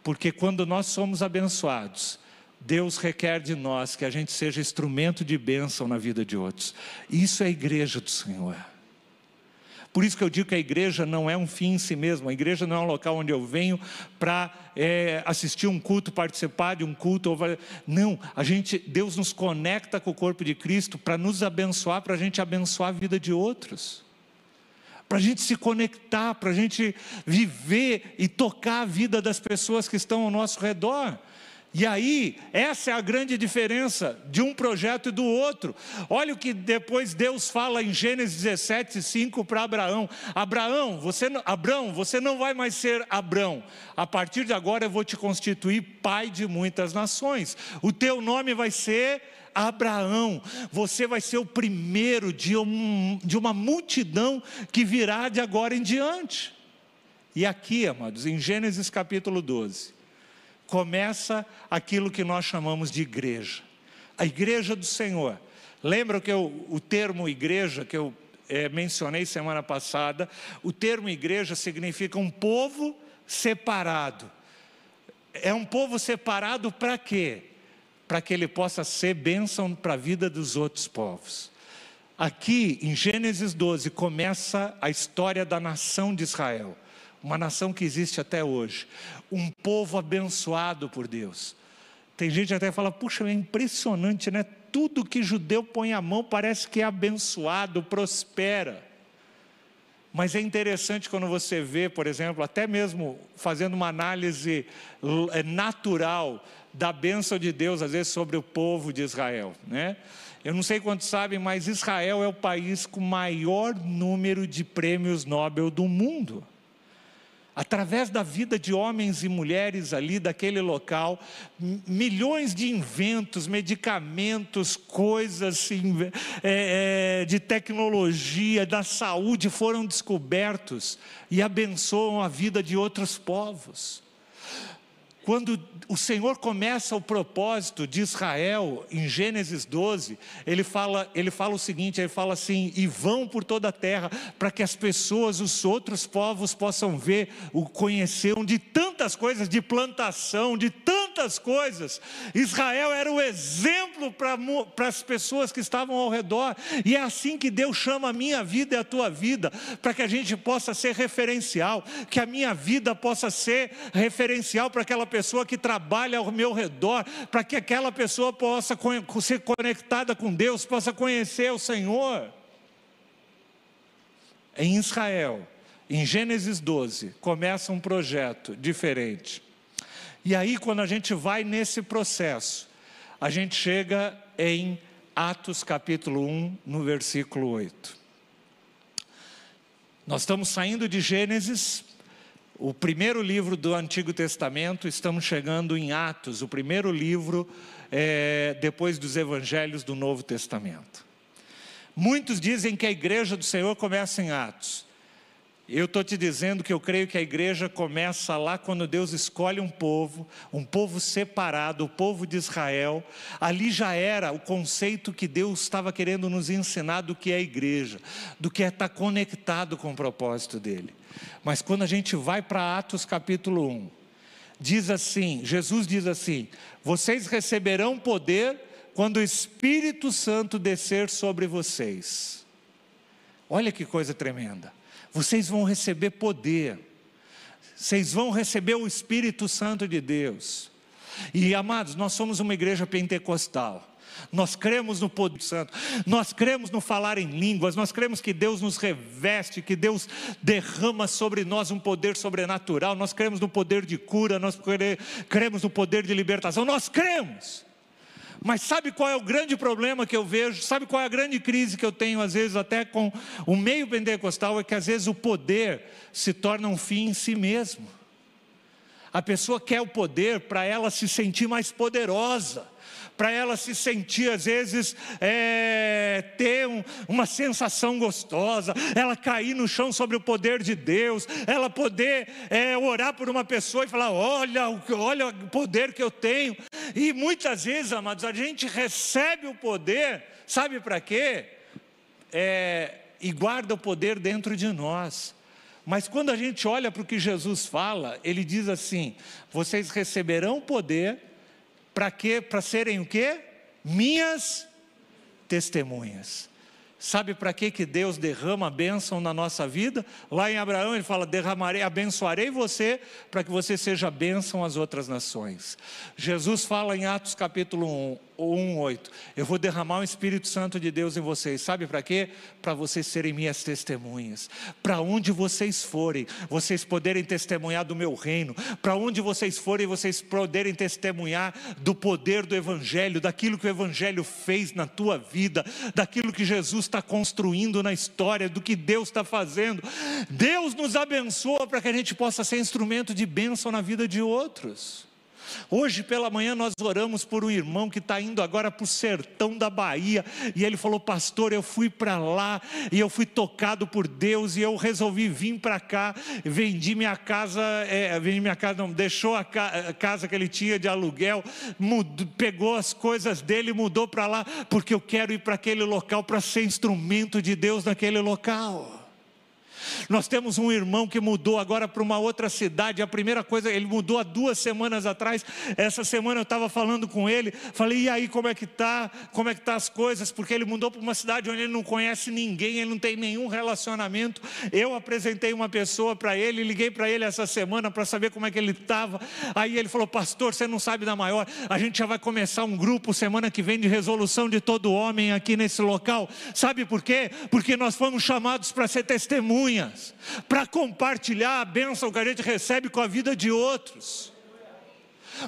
Porque quando nós somos abençoados, Deus requer de nós que a gente seja instrumento de bênção na vida de outros. Isso é a igreja do Senhor. Por isso que eu digo que a igreja não é um fim em si mesmo, a igreja não é um local onde eu venho para é, assistir um culto, participar de um culto. Não, a gente, Deus nos conecta com o corpo de Cristo para nos abençoar, para a gente abençoar a vida de outros. Para a gente se conectar, para a gente viver e tocar a vida das pessoas que estão ao nosso redor. E aí, essa é a grande diferença de um projeto e do outro. Olha o que depois Deus fala em Gênesis 17, 5 para Abraão: Abraão, você, Abraão, você não vai mais ser Abraão. A partir de agora eu vou te constituir pai de muitas nações. O teu nome vai ser Abraão, você vai ser o primeiro de, um, de uma multidão que virá de agora em diante. E aqui, amados, em Gênesis capítulo 12 começa aquilo que nós chamamos de igreja. A igreja do Senhor. Lembra que eu, o termo igreja que eu é, mencionei semana passada? O termo igreja significa um povo separado. É um povo separado para quê? Para que ele possa ser bênção para a vida dos outros povos. Aqui em Gênesis 12 começa a história da nação de Israel uma nação que existe até hoje, um povo abençoado por Deus. Tem gente que até fala, puxa, é impressionante, né? Tudo que judeu põe a mão parece que é abençoado, prospera. Mas é interessante quando você vê, por exemplo, até mesmo fazendo uma análise é, natural da bênção de Deus, às vezes, sobre o povo de Israel, né? Eu não sei quantos sabem, mas Israel é o país com maior número de prêmios Nobel do mundo. Através da vida de homens e mulheres ali daquele local, milhões de inventos, medicamentos, coisas é, é, de tecnologia, da saúde foram descobertos e abençoam a vida de outros povos. Quando o Senhor começa o propósito de Israel, em Gênesis 12, ele fala, ele fala o seguinte: ele fala assim, e vão por toda a terra, para que as pessoas, os outros povos possam ver, o conhecer de tantas coisas, de plantação, de tantas coisas. Israel era o exemplo para, as pessoas que estavam ao redor, e é assim que Deus chama a minha vida e a tua vida, para que a gente possa ser referencial, que a minha vida possa ser referencial para aquela pessoa que trabalha ao meu redor, para que aquela pessoa possa ser conectada com Deus, possa conhecer o Senhor. Em Israel, em Gênesis 12, começa um projeto diferente. E aí, quando a gente vai nesse processo, a gente chega em Atos capítulo 1, no versículo 8. Nós estamos saindo de Gênesis o primeiro livro do Antigo Testamento, estamos chegando em Atos, o primeiro livro é, depois dos Evangelhos do Novo Testamento. Muitos dizem que a igreja do Senhor começa em Atos. Eu estou te dizendo que eu creio que a igreja começa lá quando Deus escolhe um povo, um povo separado, o povo de Israel. Ali já era o conceito que Deus estava querendo nos ensinar do que é igreja, do que é estar conectado com o propósito dele. Mas quando a gente vai para Atos capítulo 1, diz assim: Jesus diz assim: Vocês receberão poder quando o Espírito Santo descer sobre vocês. Olha que coisa tremenda. Vocês vão receber poder. Vocês vão receber o Espírito Santo de Deus. E amados, nós somos uma igreja pentecostal. Nós cremos no poder santo, nós cremos no falar em línguas, nós cremos que Deus nos reveste, que Deus derrama sobre nós um poder sobrenatural, nós cremos no poder de cura, nós cremos no poder de libertação, nós cremos. Mas sabe qual é o grande problema que eu vejo? Sabe qual é a grande crise que eu tenho, às vezes, até com o meio pentecostal? É que às vezes o poder se torna um fim em si mesmo. A pessoa quer o poder para ela se sentir mais poderosa para ela se sentir, às vezes, é, ter um, uma sensação gostosa, ela cair no chão sobre o poder de Deus, ela poder é, orar por uma pessoa e falar: olha, olha o poder que eu tenho. E muitas vezes, amados, a gente recebe o poder, sabe para quê? É, e guarda o poder dentro de nós. Mas quando a gente olha para o que Jesus fala, ele diz assim: vocês receberão poder para quê? Para serem o quê? Minhas testemunhas. Sabe para que que Deus derrama a bênção na nossa vida? Lá em Abraão ele fala: derramarei, abençoarei você para que você seja bênção às outras nações. Jesus fala em Atos capítulo 1, 1:8. Eu vou derramar o Espírito Santo de Deus em vocês. Sabe para quê? Para vocês serem minhas testemunhas. Para onde vocês forem, vocês poderem testemunhar do meu reino. Para onde vocês forem, vocês poderem testemunhar do poder do evangelho, daquilo que o evangelho fez na tua vida, daquilo que Jesus está construindo na história, do que Deus está fazendo. Deus nos abençoa para que a gente possa ser instrumento de bênção na vida de outros. Hoje pela manhã nós oramos por um irmão que está indo agora para o sertão da Bahia, e ele falou: Pastor, eu fui para lá e eu fui tocado por Deus, e eu resolvi vir para cá, vendi minha casa, é, vendi minha casa, não, deixou a, ca, a, casa que ele tinha de aluguel, mudou, pegou as coisas dele, mudou para lá, porque eu quero ir para aquele local para ser instrumento de Deus naquele local. Nós temos um irmão que mudou agora para uma outra cidade. A primeira coisa, ele mudou há duas semanas atrás. Essa semana eu estava falando com ele. Falei, e aí, como é que tá? Como é que tá as coisas? Porque ele mudou para uma cidade onde ele não conhece ninguém, ele não tem nenhum relacionamento. Eu apresentei uma pessoa para ele, liguei para ele essa semana para saber como é que ele estava. Aí ele falou, pastor, você não sabe da maior. A gente já vai começar um grupo semana que vem de resolução de todo homem aqui nesse local. Sabe por quê? Porque nós fomos chamados para ser testemunhas testemunhas, para compartilhar a bênção que a gente recebe com a vida de outros.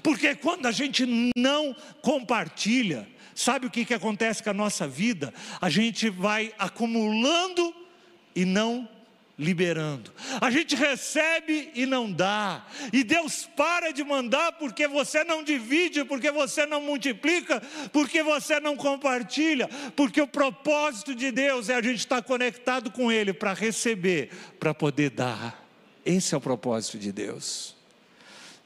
Porque quando a gente não compartilha, sabe o que, que acontece com a nossa vida? A gente vai acumulando e não liberando. A gente recebe e não dá. E Deus para de mandar porque você não divide, porque você não multiplica, porque você não compartilha. Porque o propósito de Deus é a gente estar conectado com Ele para receber, para poder dar. Esse é o propósito de Deus.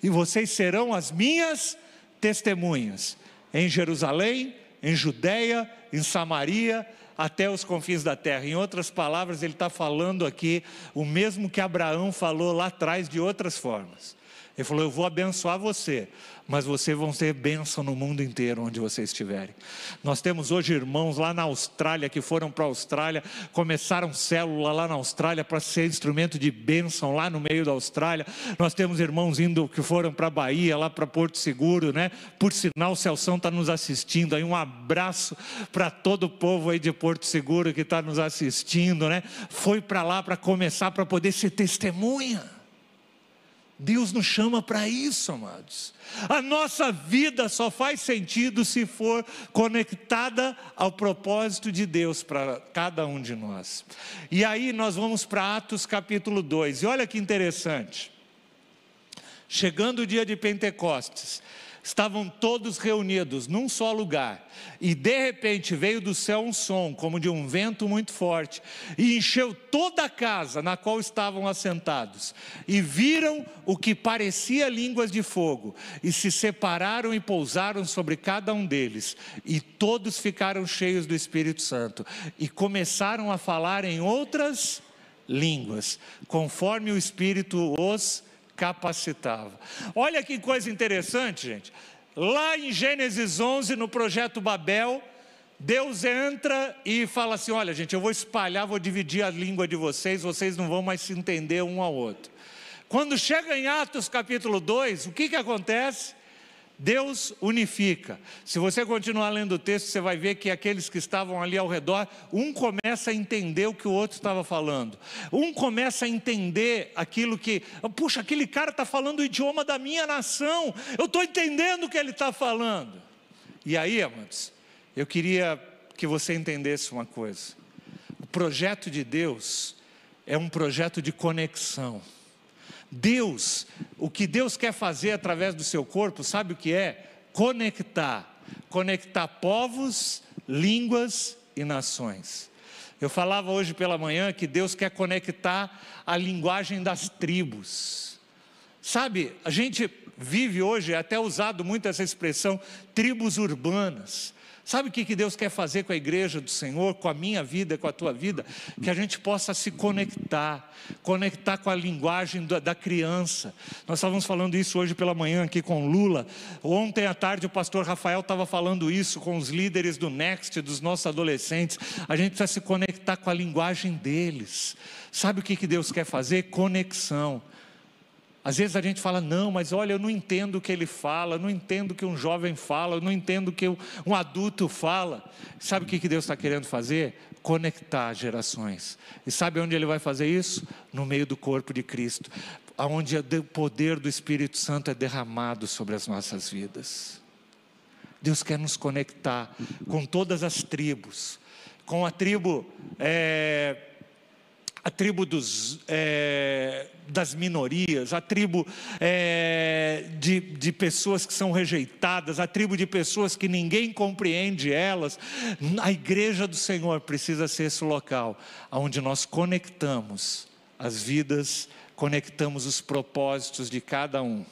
E vocês serão as minhas testemunhas em Jerusalém, em Judéia, em Samaria até os confins da terra. Em outras palavras, ele está falando aqui o mesmo que Abraão falou lá atrás de outras formas. Ele falou: Eu vou abençoar você, mas vocês vão ser bênção no mundo inteiro onde vocês estiverem. Nós temos hoje irmãos lá na Austrália que foram para a Austrália, começaram célula lá na Austrália para ser instrumento de bênção lá no meio da Austrália. Nós temos irmãos indo que foram para a Bahia, lá para Porto Seguro, né? Por sinal, o Celção está nos assistindo. Aí um abraço para todo o povo aí de Porto Seguro que está nos assistindo, né? Foi para lá para começar para poder ser testemunha. Deus nos chama para isso, amados. A nossa vida só faz sentido se for conectada ao propósito de Deus para cada um de nós. E aí nós vamos para Atos capítulo 2. E olha que interessante. Chegando o dia de Pentecostes, estavam todos reunidos num só lugar, e de repente veio do céu um som, como de um vento muito forte, e encheu toda a casa na qual estavam assentados, e viram o que parecia línguas de fogo, e se separaram e pousaram sobre cada um deles, e todos ficaram cheios do Espírito Santo, e começaram a falar em outras línguas, conforme o Espírito os capacitava. Olha que coisa interessante, gente. Lá em Gênesis 11, no projeto Babel, Deus entra e fala assim: Olha, gente, eu vou espalhar, vou dividir a língua de vocês, vocês não vão mais se entender um ao outro. Quando chega em Atos capítulo 2, o que, que acontece? Deus unifica. Se você continuar lendo o texto, você vai ver que aqueles que estavam ali ao redor, um começa a entender o que o outro estava falando. Um começa a entender aquilo que, puxa, aquele cara está falando o idioma da minha nação. Eu estou entendendo o que ele está falando. E aí, amados, eu queria que você entendesse uma coisa. O projeto de Deus é um projeto de conexão. Deus, o que Deus quer fazer através do seu corpo, sabe o que é? Conectar. Conectar povos, línguas e nações. Eu falava hoje pela manhã que Deus quer conectar a linguagem das tribos. Sabe, a gente vive hoje, é até usado muito essa expressão, tribos urbanas. Sabe o que Deus quer fazer com a igreja do Senhor, com a minha vida, com a tua vida? Que a gente possa se conectar, conectar com a linguagem da criança. Nós estávamos falando isso hoje pela manhã aqui com Lula. Ontem à tarde o pastor Rafael estava falando isso com os líderes do Next, dos nossos adolescentes. A gente precisa se conectar com a linguagem deles. Sabe o que Deus quer fazer? Conexão. Às vezes a gente fala, não, mas olha, eu não entendo o que ele fala, eu não entendo o que um jovem fala, eu não entendo o que um adulto fala. Sabe o que Deus está querendo fazer? Conectar gerações. E sabe onde ele vai fazer isso? No meio do corpo de Cristo, onde o poder do Espírito Santo é derramado sobre as nossas vidas. Deus quer nos conectar com todas as tribos, com a tribo. É, a tribo dos, é, das minorias, a tribo é, de, de pessoas que são rejeitadas, a tribo de pessoas que ninguém compreende elas. A igreja do Senhor precisa ser esse local onde nós conectamos as vidas, conectamos os propósitos de cada um.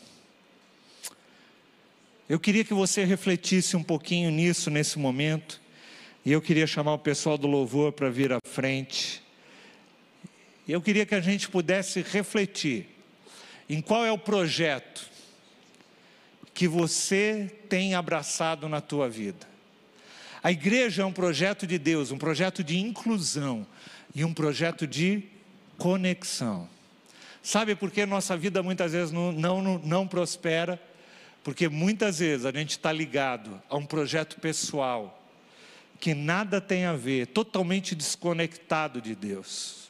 Eu queria que você refletisse um pouquinho nisso nesse momento, e eu queria chamar o pessoal do louvor para vir à frente. Eu queria que a gente pudesse refletir em qual é o projeto que você tem abraçado na tua vida. A igreja é um projeto de Deus, um projeto de inclusão e um projeto de conexão. Sabe por que nossa vida muitas vezes não, não, não prospera? Porque muitas vezes a gente está ligado a um projeto pessoal que nada tem a ver, totalmente desconectado de Deus.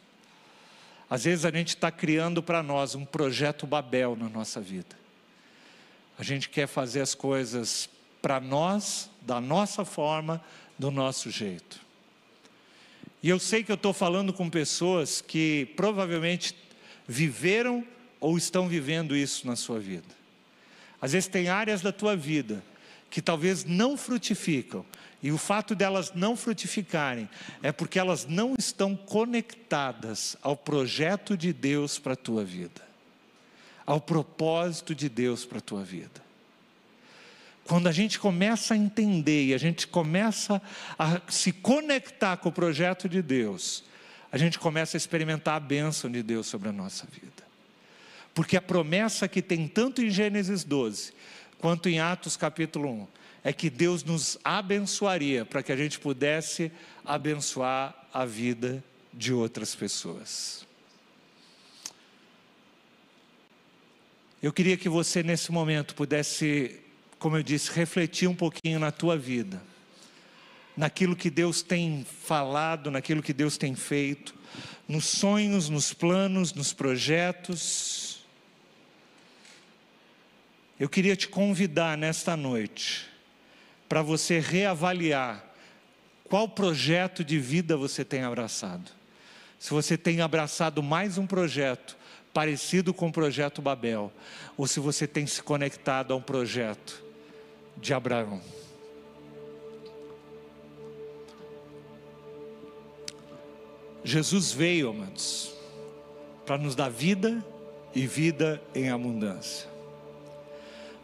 Às vezes a gente está criando para nós um projeto Babel na nossa vida. A gente quer fazer as coisas para nós, da nossa forma, do nosso jeito. E eu sei que eu estou falando com pessoas que provavelmente viveram ou estão vivendo isso na sua vida. Às vezes tem áreas da tua vida que talvez não frutificam, e o fato delas não frutificarem é porque elas não estão conectadas ao projeto de Deus para a tua vida, ao propósito de Deus para a tua vida. Quando a gente começa a entender e a gente começa a se conectar com o projeto de Deus, a gente começa a experimentar a bênção de Deus sobre a nossa vida. Porque a promessa que tem tanto em Gênesis 12 quanto em Atos capítulo 1 é que Deus nos abençoaria para que a gente pudesse abençoar a vida de outras pessoas. Eu queria que você nesse momento pudesse, como eu disse, refletir um pouquinho na tua vida, naquilo que Deus tem falado, naquilo que Deus tem feito, nos sonhos, nos planos, nos projetos. Eu queria te convidar nesta noite para você reavaliar qual projeto de vida você tem abraçado. Se você tem abraçado mais um projeto parecido com o projeto Babel, ou se você tem se conectado a um projeto de Abraão. Jesus veio, amados, para nos dar vida e vida em abundância.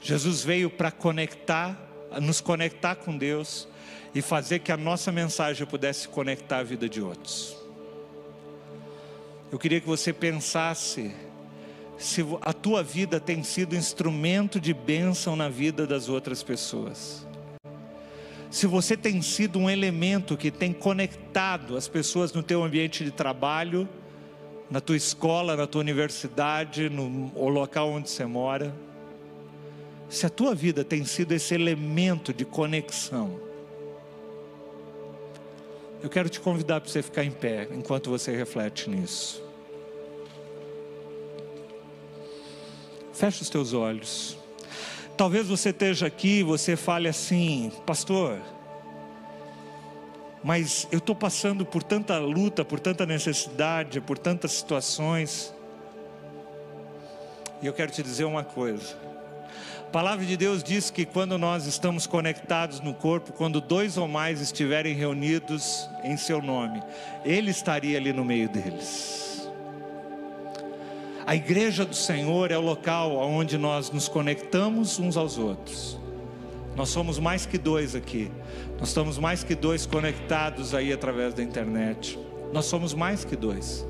Jesus veio para conectar nos conectar com Deus e fazer que a nossa mensagem pudesse conectar a vida de outros. Eu queria que você pensasse se a tua vida tem sido instrumento de bênção na vida das outras pessoas. Se você tem sido um elemento que tem conectado as pessoas no teu ambiente de trabalho, na tua escola, na tua universidade, no local onde você mora se a tua vida tem sido esse elemento de conexão, eu quero te convidar para você ficar em pé enquanto você reflete nisso. Feche os teus olhos. Talvez você esteja aqui e você fale assim, pastor, mas eu estou passando por tanta luta, por tanta necessidade, por tantas situações. E eu quero te dizer uma coisa a palavra de Deus diz que quando nós estamos conectados no corpo, quando dois ou mais estiverem reunidos em seu nome, Ele estaria ali no meio deles. A igreja do Senhor é o local onde nós nos conectamos uns aos outros. Nós somos mais que dois aqui. Nós estamos mais que dois conectados aí através da internet. Nós somos mais que dois.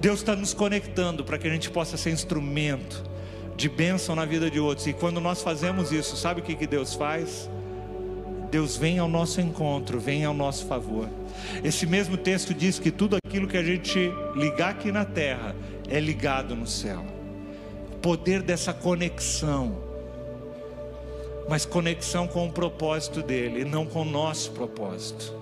Deus está nos conectando para que a gente possa ser instrumento de bênção na vida de outros. E quando nós fazemos isso, sabe o que, que Deus faz? Deus vem ao nosso encontro, vem ao nosso favor. Esse mesmo texto diz que tudo aquilo que a gente ligar aqui na terra é ligado no céu. O poder dessa conexão, mas conexão com o propósito dele não com o nosso propósito.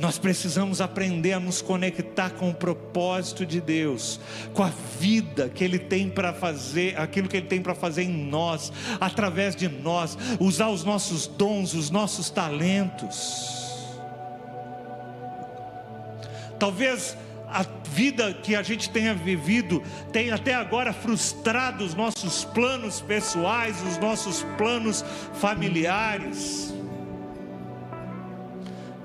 Nós precisamos aprender a nos conectar com o propósito de Deus, com a vida que Ele tem para fazer, aquilo que Ele tem para fazer em nós, através de nós, usar os nossos dons, os nossos talentos. Talvez a vida que a gente tenha vivido tenha até agora frustrado os nossos planos pessoais, os nossos planos familiares.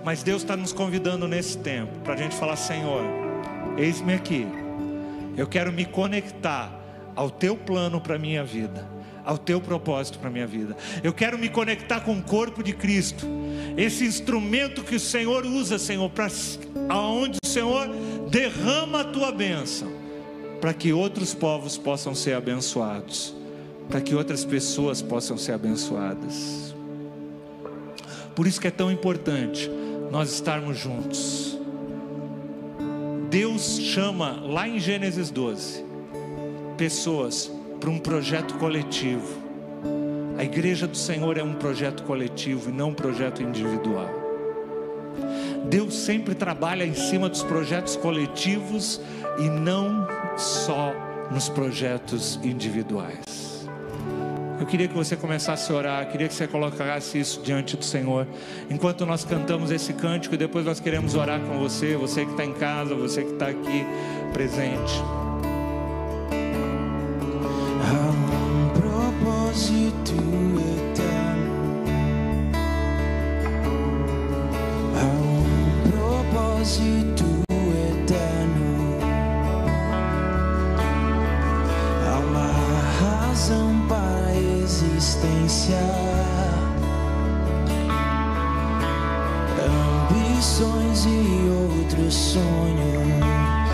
Mas Deus está nos convidando nesse tempo para a gente falar: Senhor, eis-me aqui. Eu quero me conectar ao teu plano para a minha vida, ao teu propósito para a minha vida. Eu quero me conectar com o corpo de Cristo, esse instrumento que o Senhor usa, Senhor, para aonde o Senhor derrama a tua bênção, para que outros povos possam ser abençoados, para que outras pessoas possam ser abençoadas. Por isso que é tão importante nós estarmos juntos. Deus chama lá em Gênesis 12 pessoas para um projeto coletivo. A igreja do Senhor é um projeto coletivo e não um projeto individual. Deus sempre trabalha em cima dos projetos coletivos e não só nos projetos individuais. Eu queria que você começasse a orar, queria que você colocasse isso diante do Senhor. Enquanto nós cantamos esse cântico, depois nós queremos orar com você, você que está em casa, você que está aqui presente. ausência. Ambições e outros sonhos.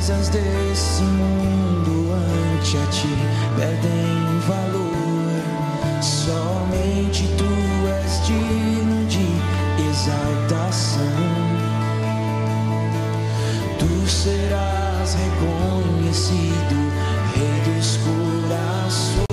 coisas desse mundo ante a ti perdem valor. Somente tu és digno de exaltação. Tu serás reconhecido, Rei dos corações.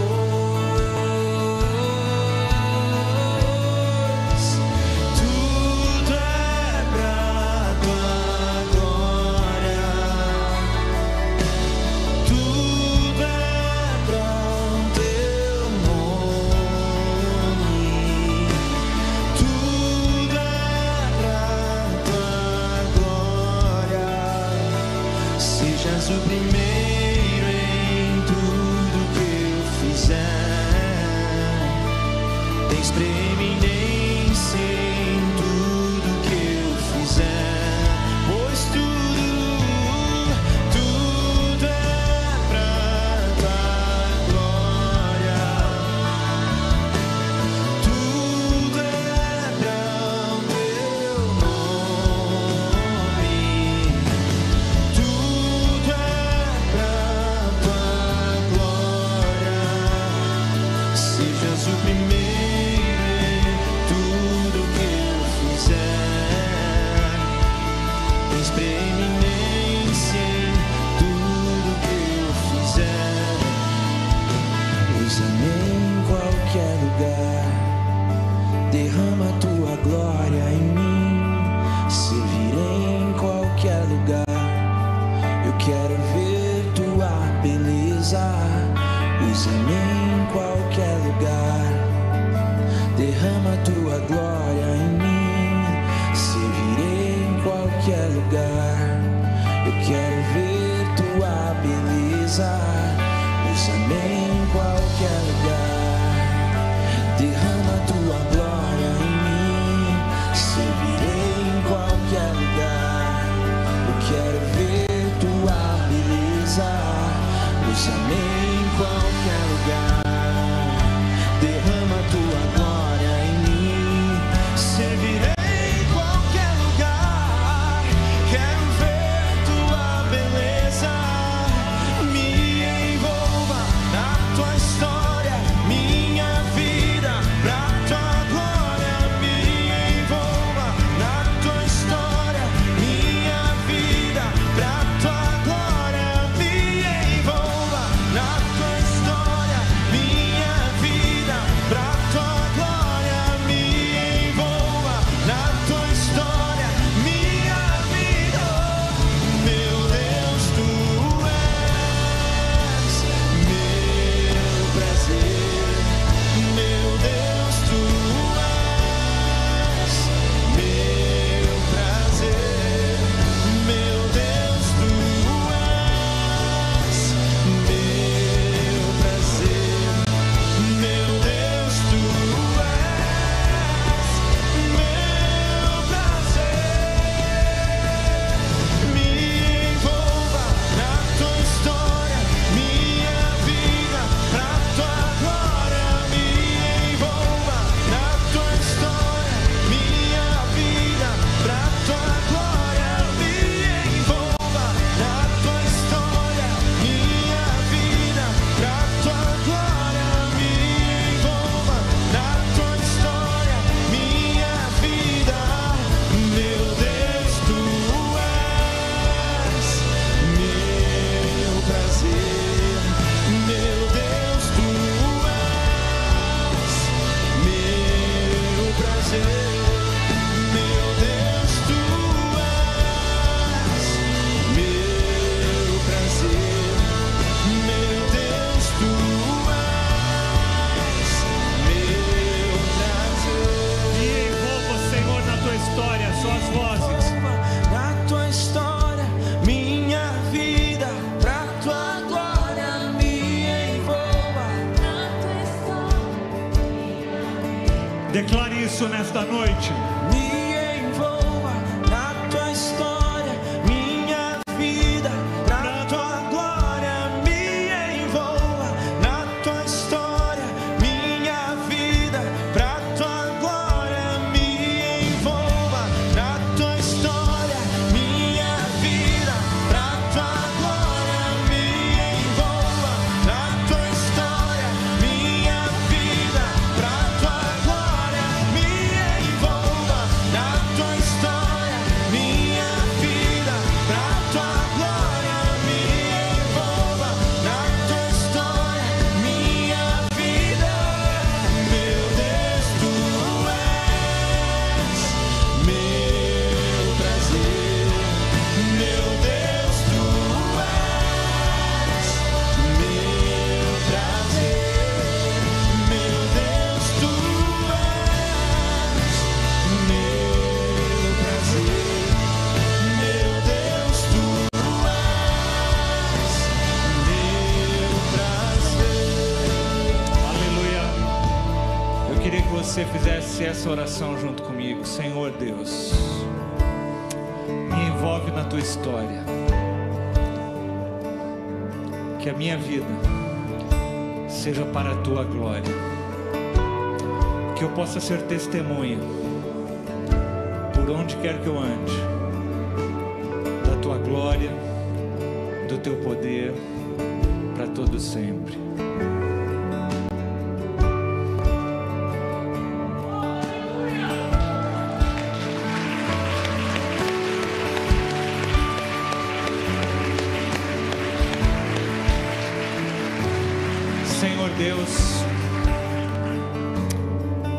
Nesta noite.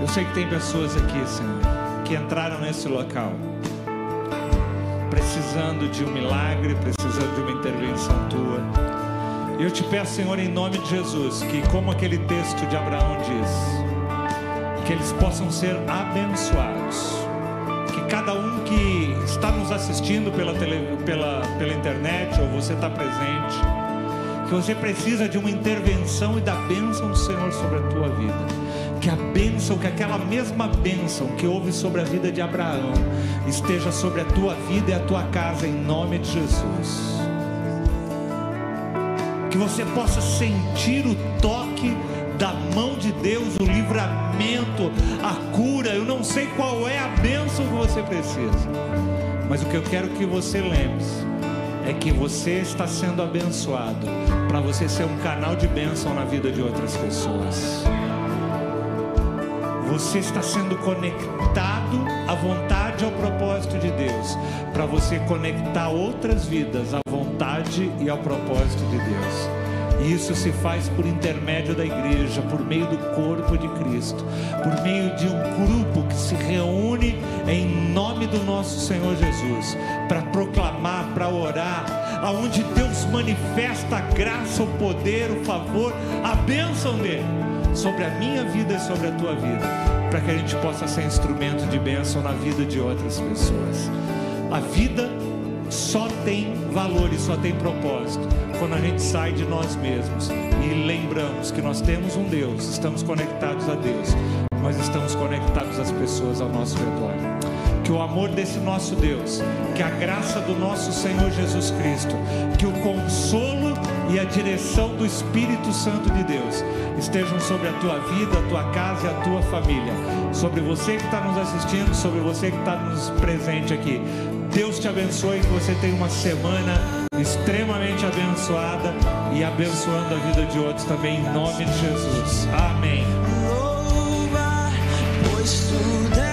Eu sei que tem pessoas aqui, Senhor, que entraram nesse local precisando de um milagre, precisando de uma intervenção tua. Eu te peço, Senhor, em nome de Jesus, que como aquele texto de Abraão diz, que eles possam ser abençoados. Que cada um que está nos assistindo pela, tele, pela, pela internet ou você está presente, que você precisa de uma intervenção e da bênção do Senhor sobre a tua vida. Que a bênção, que aquela mesma bênção que houve sobre a vida de Abraão, esteja sobre a tua vida e a tua casa, em nome de Jesus. Que você possa sentir o toque da mão de Deus, o livramento, a cura. Eu não sei qual é a bênção que você precisa, mas o que eu quero que você lembre é que você está sendo abençoado para você ser um canal de bênção na vida de outras pessoas. Você está sendo conectado à vontade ao propósito de Deus, para você conectar outras vidas à vontade e ao propósito de Deus. E isso se faz por intermédio da igreja, por meio do corpo de Cristo, por meio de um grupo que se reúne em nome do nosso Senhor Jesus, para proclamar, para orar, aonde Deus manifesta a graça, o poder, o favor, a bênção dele sobre a minha vida e sobre a tua vida, para que a gente possa ser instrumento de bênção na vida de outras pessoas. A vida só tem valor e só tem propósito quando a gente sai de nós mesmos e lembramos que nós temos um Deus, estamos conectados a Deus, mas estamos conectados às pessoas ao nosso redor. Que o amor desse nosso Deus, que a graça do nosso Senhor Jesus Cristo, que o consolo e a direção do Espírito Santo de Deus estejam sobre a tua vida, a tua casa e a tua família, sobre você que está nos assistindo, sobre você que está nos presente aqui. Deus te abençoe, que você tenha uma semana extremamente abençoada e abençoando a vida de outros também, em nome de Jesus. Amém. Louva, pois tu